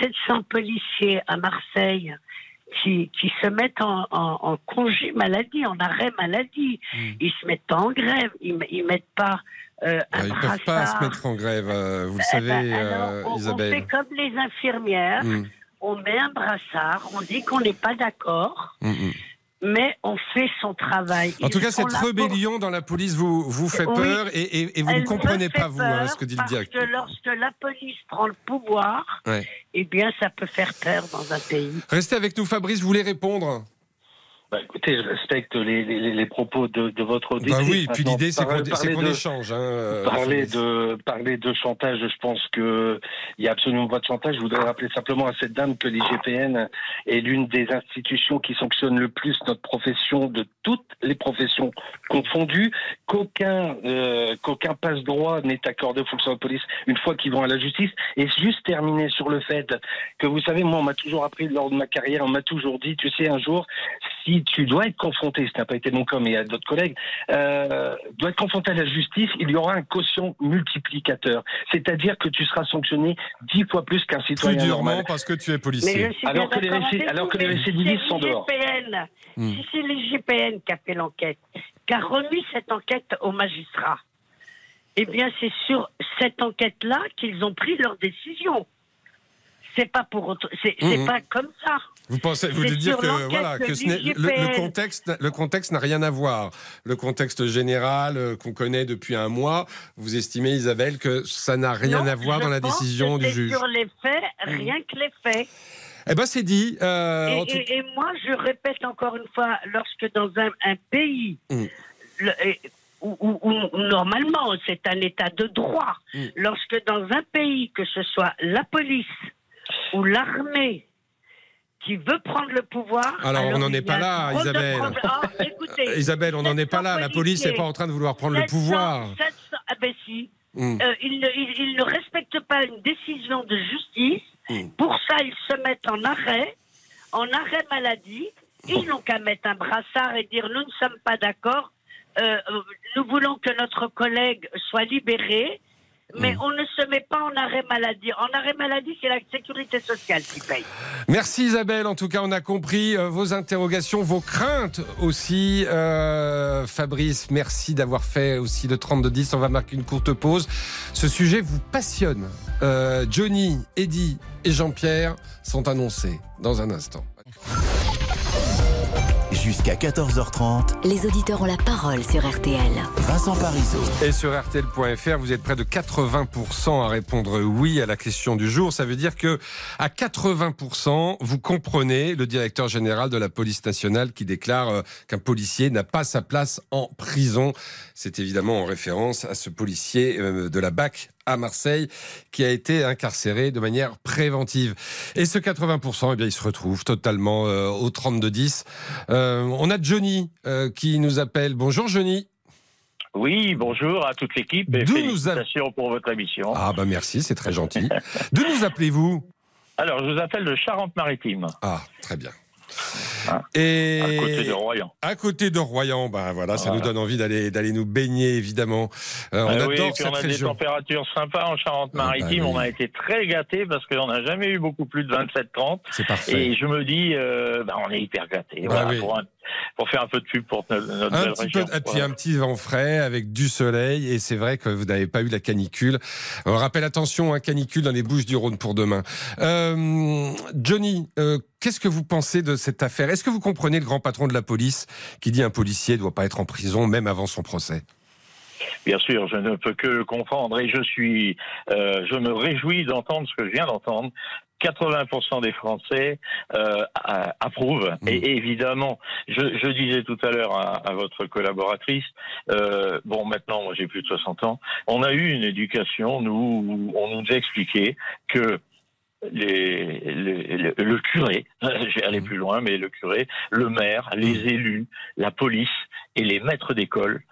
700 policiers à Marseille qui, qui se mettent en, congé maladie, en arrêt maladie. Mm. Ils se mettent pas en grève, ils, ils mettent pas euh, ils ne peuvent pas se mettre en grève, euh, vous le eh ben, savez, euh, Isabelle. On fait comme les infirmières, mm. on met un brassard, on dit qu'on n'est pas d'accord. Mm, mm. Mais on fait son travail. En tout cas, cette rébellion dans la police vous, vous fait peur et, vous ne comprenez pas, vous, hein, ce que dit le directeur. Parce que lorsque la police prend le pouvoir, eh bien, ça peut faire peur dans un pays. Restez avec nous, Fabrice, vous voulez répondre bah, écoutez, je respecte les, les, les propos de, de, votre auditrice. Bah oui, puis l'idée, c'est qu'on échange. Hein, euh, parler, de, parler de chantage, je pense qu'il n'y a absolument pas de chantage. Je voudrais rappeler simplement à cette dame que l'IGPN est l'une des institutions qui sanctionne le plus notre profession, de toutes les professions confondues, qu'aucun euh, qu'aucun passe-droit n'est accordé aux fonctionnaires de police une fois qu'ils vont à la justice. Et juste terminer sur le fait que, vous savez, moi, on m'a toujours appris lors de ma carrière, on m'a toujours dit, tu sais, un jour, si tu dois être confronté, ce n'a pas été mon cas, mais il y a d'autres collègues, euh, doit être confronté à la justice, il y aura un quotient multiplicateur. C'est-à-dire que tu seras sanctionné dix fois plus qu'un citoyen plus durement normal. parce que tu es policier. Alors que, les alors que les récidivistes sont dehors. Hmm. Si c'est l'IGPN qui a fait l'enquête, qui a remis cette enquête aux magistrats, eh bien c'est sur cette enquête-là qu'ils ont pris leur décision. C'est pas pour c'est hmm. pas comme ça. Vous pensez, vous voulez dire que voilà que le, contexte, le contexte n'a rien à voir. Le contexte général euh, qu'on connaît depuis un mois, vous estimez, Isabelle, que ça n'a rien à voir dans la décision du juge. Sur les faits, rien que les faits. Eh ben c'est dit. Euh, et, moi, je répète encore une fois, lorsque dans un, pays mm. où, normalement c'est un état de droit, mm. lorsque dans un pays, que ce soit la police ou l'armée qui veut prendre le pouvoir. Alors, on n'en est pas là, Isabelle. Ah, [laughs] Isabelle, on n'en est pas là. La police n'est pas en train de vouloir prendre le pouvoir. ah ben si. Hmm. Euh, ils, ne, respectent pas une décision de justice. Hmm. Pour ça, ils se mettent en arrêt, en arrêt maladie. Ils n'ont qu'à mettre un brassard et dire nous ne sommes pas d'accord. Euh, nous voulons que notre collègue soit libéré. Mais mm. on ne se met pas en arrêt maladie. En arrêt maladie, c'est la sécurité sociale qui paye. Merci Isabelle. En tout cas, on a compris euh, vos interrogations, vos craintes aussi. Euh, Fabrice, merci d'avoir fait aussi le 32-10. On va marquer une courte pause. Ce sujet vous passionne. Euh, Johnny, Eddie et Jean-Pierre sont annoncés dans un instant. Jusqu'à 14h30, les auditeurs ont la parole sur RTL. Vincent Parisot. Et sur RTL.fr, vous êtes près de 80% à répondre oui à la question du jour. Ça veut dire que à 80%, vous comprenez le directeur général de la police nationale qui déclare euh, qu'un policier n'a pas sa place en prison. C'est évidemment en référence à ce policier euh, de la BAC à Marseille qui a été incarcéré de manière préventive. Et ce 80%, eh bien, il se retrouve totalement euh, au 32-10. Euh, on a Johnny euh, qui nous appelle. Bonjour Johnny. Oui, bonjour à toute l'équipe et félicitations pour votre émission. Ah bah merci, c'est très gentil. D'où nous appelez-vous? Alors, je vous appelle de Charente-Maritime. Ah, très bien. Et à côté de Royan. À côté de Royan, ben voilà, ça nous donne envie d'aller d'aller nous baigner évidemment. Euh, on ah oui, adore puis on a des températures sympas en Charente-Maritime. Ah, bah on a été très gâtés parce qu'on n'a jamais eu beaucoup plus de 27-30. C'est parfait. Et je me dis, euh, bah, on est hyper gâtés. Bah voilà, pour un pour faire un peu de pub pour notre, un belle région. puis un petit vent frais avec du soleil et c'est vrai que vous n'avez pas eu la canicule. On rappelle attention, un hein, canicule dans les Bouches du Rhône pour demain. Euh, Johnny, euh, qu'est-ce que vous pensez de cette affaire? Est-ce que vous comprenez le grand patron de la police qui dit un policier ne doit pas être en prison même avant son procès? Bien sûr, je ne peux que le comprendre et je suis, euh, je me réjouis d'entendre ce que je viens d'entendre, 80% des Français euh, approuvent. Mmh. Et, évidemment, je, je, disais tout à l'heure à, à, votre collaboratrice, euh, bon maintenant moi j'ai plus de 60 ans, on a eu une éducation, nous, on nous a expliqué que les, les, le curé, je vais aller mmh. plus loin, mais le curé, le maire, les mmh. élus, la police et les maîtres d'école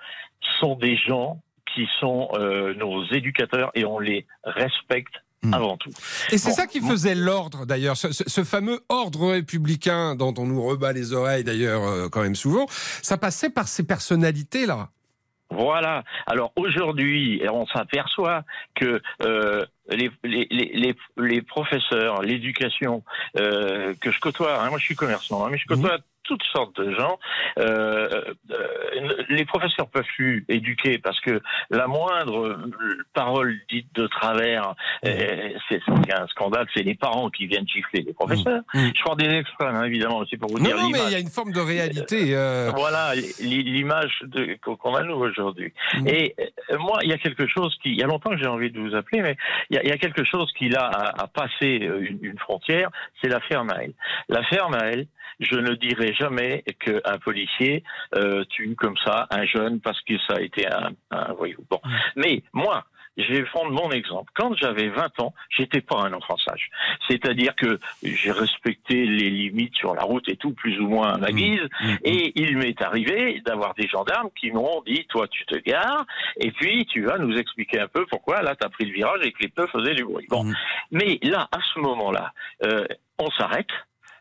sont des gens qui sont euh, nos éducateurs et on les respecte Hmm. avant tout. Et c'est ça qui faisait l'ordre d'ailleurs, ce, fameux ordre républicain dont on nous rebat les oreilles d'ailleurs euh, quand même souvent, ça passait par ces personnalités-là. Voilà. Alors aujourd'hui, on s'aperçoit que euh, les, les, les, les, professeurs, l'éducation euh, que je côtoie, hein, moi je suis commerçant, hein, mais je côtoie mmh toutes sortes de gens. Euh, euh, les professeurs peuvent plus éduquer parce que la moindre parole dite de travers, mmh. euh, c'est un scandale. C'est les parents qui viennent gifler les professeurs. Mmh. Mmh. Je prends des extrêmes, hein, évidemment, c'est pour vous dire. Non, mais il y a une forme de réalité. Voilà l'image qu'on a nous aujourd'hui. Et moi, il y a quelque chose qui, il y a longtemps que j'ai envie de vous appeler, mais il y a, quelque chose qui là a, passé une, une frontière, c'est l'affaire Maël. L'affaire Maël, je ne dirai jamais qu'un policier euh, tue comme ça un jeune parce que ça a été un, un voyou. Bon. Mais moi, je vais prendre mon exemple. Quand j'avais 20 ans, j'étais pas un enfant sage. C'est-à-dire que j'ai respecté les limites sur la route et tout, plus ou moins à ma mm. guise. Mm. Et il m'est arrivé d'avoir des gendarmes qui m'ont dit, toi, tu te gares, et puis tu vas nous expliquer un peu pourquoi là, tu as pris le virage et que les pneus faisaient du bruit. Bon. Mais là, à ce moment-là, euh, on s'arrête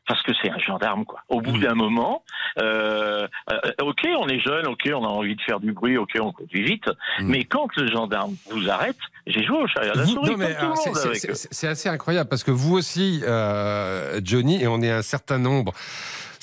parce que c'est un gendarme quoi. Au bout d'un moment, euh, euh, ok, on est jeune, ok, on a envie de faire du bruit, ok, on conduit vite, mm. mais quand le gendarme vous arrête, j'ai joué au chat à la souris C'est assez incroyable parce que vous aussi, euh, Johnny, et on est un certain nombre.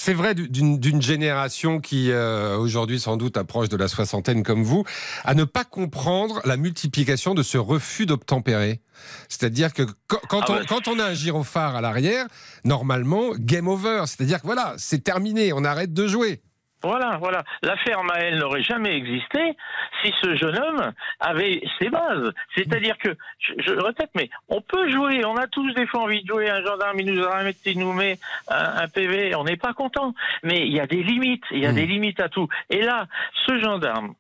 C'est vrai d'une génération qui euh, aujourd'hui sans doute approche de la soixantaine comme vous, à ne pas comprendre la multiplication de ce refus d'obtempérer. C'est-à-dire que quand, ah on, quand, on, a un gyrophare à l'arrière, normalement, game over. C'est-à-dire que voilà, c'est terminé, on arrête de jouer. Voilà, voilà. L'affaire Maël n'aurait jamais existé si ce jeune homme avait ses bases. C'est-à-dire que, je, répète, mais on peut jouer, on a tous des fois envie de jouer, un gendarme, il nous, a, il nous met un, PV, on n'est pas content. Mais il y a des limites, il y a des mmh. limites à tout. Et là, ce gendarme,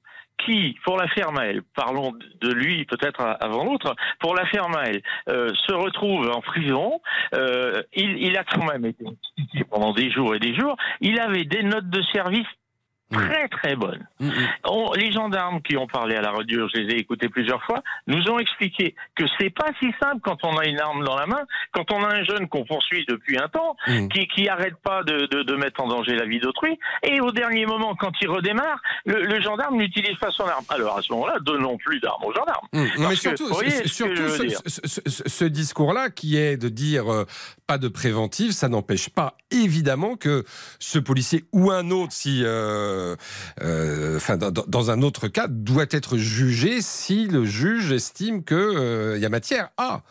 qui, pour l'affaire Maël, parlons de lui peut-être avant l'autre, pour l'affaire Maël, euh, se retrouve en prison, euh, il, il, a quand même été pendant des jours et des jours, il avait des notes de service très très bonne. les gendarmes qui ont parlé à la radio, je les ai écoutés plusieurs fois, nous ont expliqué que c'est pas si simple quand on a une arme dans la main, quand on a un jeune qu'on poursuit depuis un temps, qui qui arrête pas de, de, mettre en danger la vie d'autrui, et au dernier moment, quand il redémarre, le, gendarme n'utilise pas son arme. Alors à ce moment-là, donnons plus d'armes aux gendarmes. mais surtout, surtout ce, discours-là qui est de dire euh, pas de préventive, ça n'empêche pas évidemment que ce policier ou un autre, si euh, euh, enfin, dans, un autre cas, doit être jugé si le juge estime qu'il euh, y a matière à.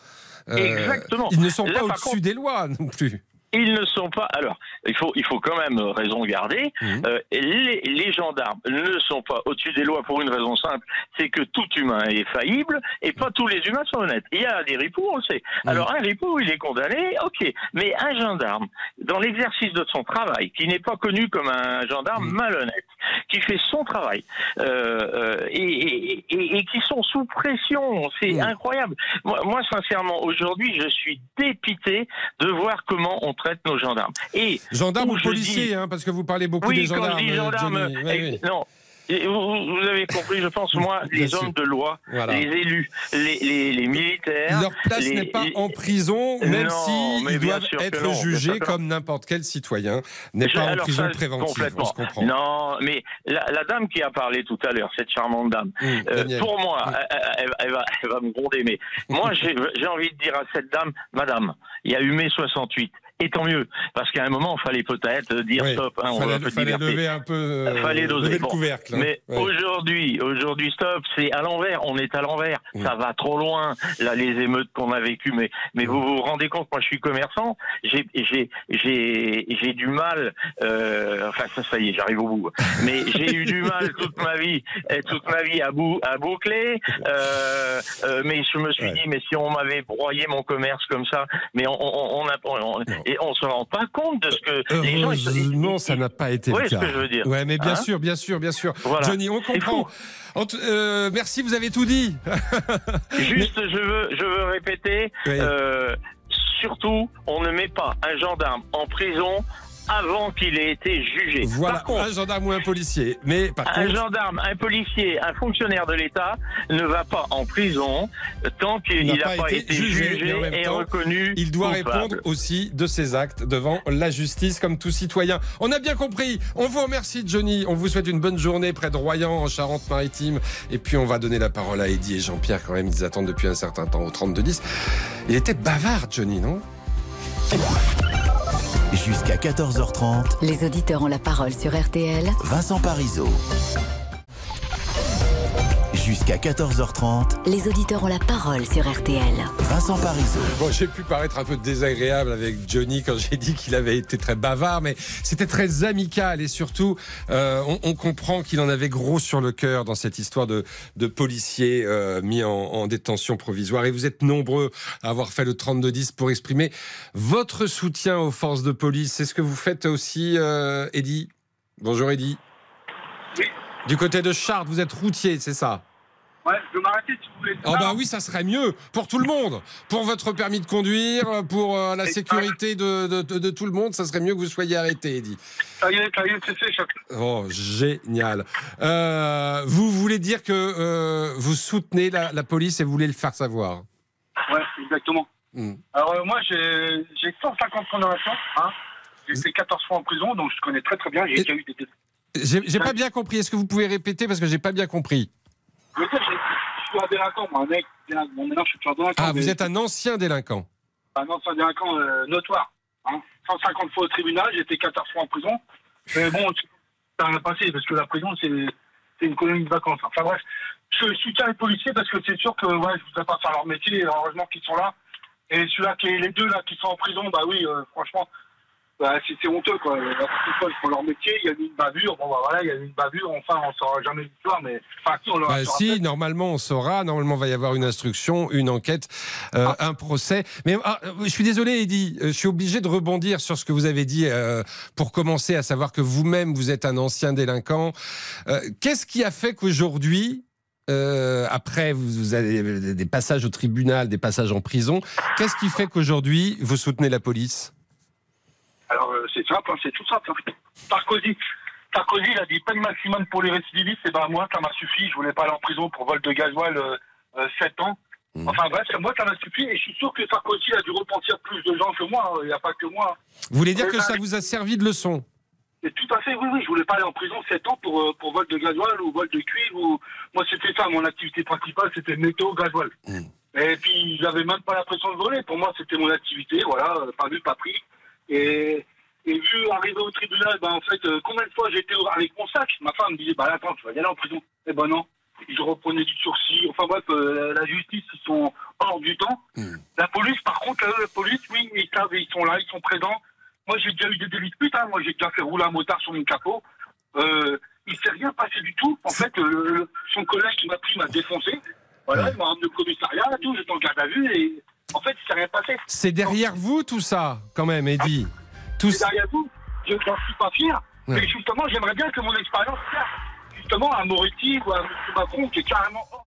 Exactement. Ils ne sont pas au-dessus des lois non plus ils ne sont pas. Alors, il faut, il faut quand même raison garder. Mmh. Euh, les, les, gendarmes ne sont pas au-dessus des lois pour une raison simple, c'est que tout humain est faillible et pas tous les humains sont honnêtes. Il y a des ripoux, on le sait. Mmh. Alors un ripou, il est condamné, ok. Mais un gendarme, dans l'exercice de son travail, qui n'est pas connu comme un gendarme mmh. malhonnête, qui fait son travail euh, euh et, et, et, qui sont sous pression, c'est incroyable. Moi, moi sincèrement, aujourd'hui, je suis dépité de voir comment on traite nos gendarmes. Et gendarmes ou policiers, hein, parce que vous parlez beaucoup des gendarmes. Oui, gendarmes, non, vous, avez compris, je pense, moi, [laughs] les hommes de loi, les élus, les, militaires. Leur place n'est pas en prison, même s'ils si doivent être jugés comme n'importe quel citoyen, n'est pas en prison préventive. On se comprend. Non, mais la, dame qui a parlé tout à l'heure, cette charmante dame, hum, euh, pour moi, elle, va, elle, va, me gronder, mais [laughs] moi, j'ai envie de dire à cette dame, madame, il y a eu mai 68 et tant mieux, parce qu'à un moment, il fallait peut-être dire stop. Hein, fallait, on fallait lever un peu, euh, fallait doser. le couvercle. Hein. Mais aujourd'hui, aujourd'hui, stop, c'est à l'envers. On est à l'envers. Ça va trop loin. Là, les émeutes qu'on a vécues. Mais, mais vous vous rendez compte, moi, je suis commerçant. J'ai, j'ai, j'ai, j'ai du mal. Euh, enfin, ça, ça y est, j'arrive au bout. Mais j'ai eu du mal toute ma vie, toute ma vie à, bou à boucler. Euh, euh, mais je me suis dit, mais si on m'avait broyé mon commerce comme ça, mais on, on, on a, on, et on se rend pas compte de ce que les gens. Non, ça n'a pas été le cas. ce que je veux dire. Ouais, mais bien hein sûr, bien sûr, bien sûr. Johnny, on comprend. Euh, merci, vous avez tout dit. [laughs] Juste, je veux, je veux répéter. Euh, surtout, on ne met pas un gendarme en prison avant qu'il ait été jugé. Voilà, un gendarme ou un policier. Mais un gendarme, un policier, un fonctionnaire de l'État ne va pas en prison tant qu'il n'a pas, été, jugé, et, reconnu. Il doit répondre aussi de ses actes devant la justice comme tout citoyen. On a bien compris. On vous remercie, Johnny. On vous souhaite une bonne journée près de Royan, en Charente-Maritime. Et puis, on va donner la parole à Eddie et Jean-Pierre quand même. Ils attendent depuis un certain temps au 32-10. Il était bavard, Johnny, non? Jusqu'à 14h30. Les auditeurs ont la parole sur RTL. Vincent Parisot. Jusqu'à 14h30. Les auditeurs ont la parole sur RTL. Vincent Parisot. Bon, j'ai pu paraître un peu désagréable avec Johnny quand j'ai dit qu'il avait été très bavard, mais c'était très amical et surtout, euh, on, comprend qu'il en avait gros sur le cœur dans cette histoire de, de policiers euh, mis en, détention provisoire. Et vous êtes nombreux à avoir fait le 32-10 pour exprimer votre soutien aux forces de police. C'est ce que vous faites aussi, euh, Eddy? Bonjour, Eddy. Du côté de Chartres, vous êtes routier, c'est ça? Ouais, je peux m'arrêter si vous voulez. Oh bah oui, ça serait mieux pour tout le monde. Pour votre permis de conduire, pour euh, la sécurité de, de, de, tout le monde, ça serait mieux que vous soyez arrêté, Eddy. Ça y est, ça y est, c'est fait, choc. Oh, génial. Euh, vous voulez dire que euh, vous soutenez la, la, police et vous voulez le faire savoir? Ouais, exactement. Hmm. Alors moi, j'ai 150 condamnations. Hein. J'ai fait 14 fois en prison, donc je connais très très bien. J'ai déjà eu des... J'ai pas bien compris. Est-ce que vous pouvez répéter? Parce que j'ai pas bien compris je suis un délinquant, moi, un mec. Bon, maintenant, je suis un délinquant. Ah, vous êtes un ancien délinquant Un ancien délinquant euh, notoire. Hein. 150 fois au tribunal, j'ai été 14 fois en prison. Mais bon, ça n'a pas passé, parce que la prison, c'est une colonie de vacances. Enfin bref, je soutiens les policiers parce que c'est sûr que ouais, je ne voudrais pas faire leur métier, heureusement qu'ils sont là. Et celui-là, les deux là qui sont en prison, bah oui, euh, franchement, bah, c'est honteux, quoi. La fois, ils font leur métier, il y a eu une bavure, bon, bah, voilà, il y a eu une bavure, enfin, on ne saura jamais l'histoire, mais. Enfin, si, on bah, si normalement, on saura, normalement, il va y avoir une instruction, une enquête, euh, ah. un procès. Mais ah, je suis désolé, Eddy, euh, je suis obligé de rebondir sur ce que vous avez dit euh, pour commencer, à savoir que vous-même, vous êtes un ancien délinquant. Qu'est-ce qui a fait qu'aujourd'hui, après, vous avez des passages au tribunal, des passages en prison. Qu'est-ce qui fait qu'aujourd'hui, vous soutenez la police? Alors, euh, c'est simple, hein, c'est tout simple. Hein. Sarkozy. Sarkozy, il a dit peine maximum pour les récidivistes, et ben moi, ça m'a suffi. Je voulais pas aller en prison pour vol de gasoil euh, 7 ans. Mmh. Enfin bref, moi, ça m'a suffi, et je suis sûr que Sarkozy a dû repentir plus de gens que moi. Il n'y a pas que moi. Vous voulez dire que ça vous a servi de leçon? Et tout à fait, oui, oui. Je voulais pas aller en prison 7 ans pour, euh, pour vol de gasoil ou vol de cuivre. Ou... Moi, c'était ça. Mon activité principale, c'était métaux, gasoil. Mmh. Et puis, j'avais même pas l'impression de voler. Pour moi, c'était mon activité. Voilà, euh, pas vu, pas pris. Et, et vu arriver au tribunal, ben, en fait, euh, combien de fois j'étais avec mon sac Ma femme me disait, bah attends, tu vas y aller en prison. Eh ben non. Je reprenais du sursis. Enfin bref, la justice, ils sont hors du temps. Mmh. La police, par contre, la police, oui, ils savent, ils sont là, ils sont présents. Moi, j'ai déjà eu des délits de pute. Hein. Moi, j'ai déjà fait rouler un motard sur mon capot. Euh, il s'est rien passé du tout. En fait, euh, son collègue qui m'a pris m'a défoncé. Voilà, il m'a emmené au commissariat, tout, j'étais en garde à vue et en fait, il s'est rien passé. C'est derrière vous tout ça, quand même, Eddy. C'est derrière vous. Je n'en suis pas fier. Mais justement, j'aimerais bien que mon expérience serve justement à Moretti ou à M. Macron qui est carrément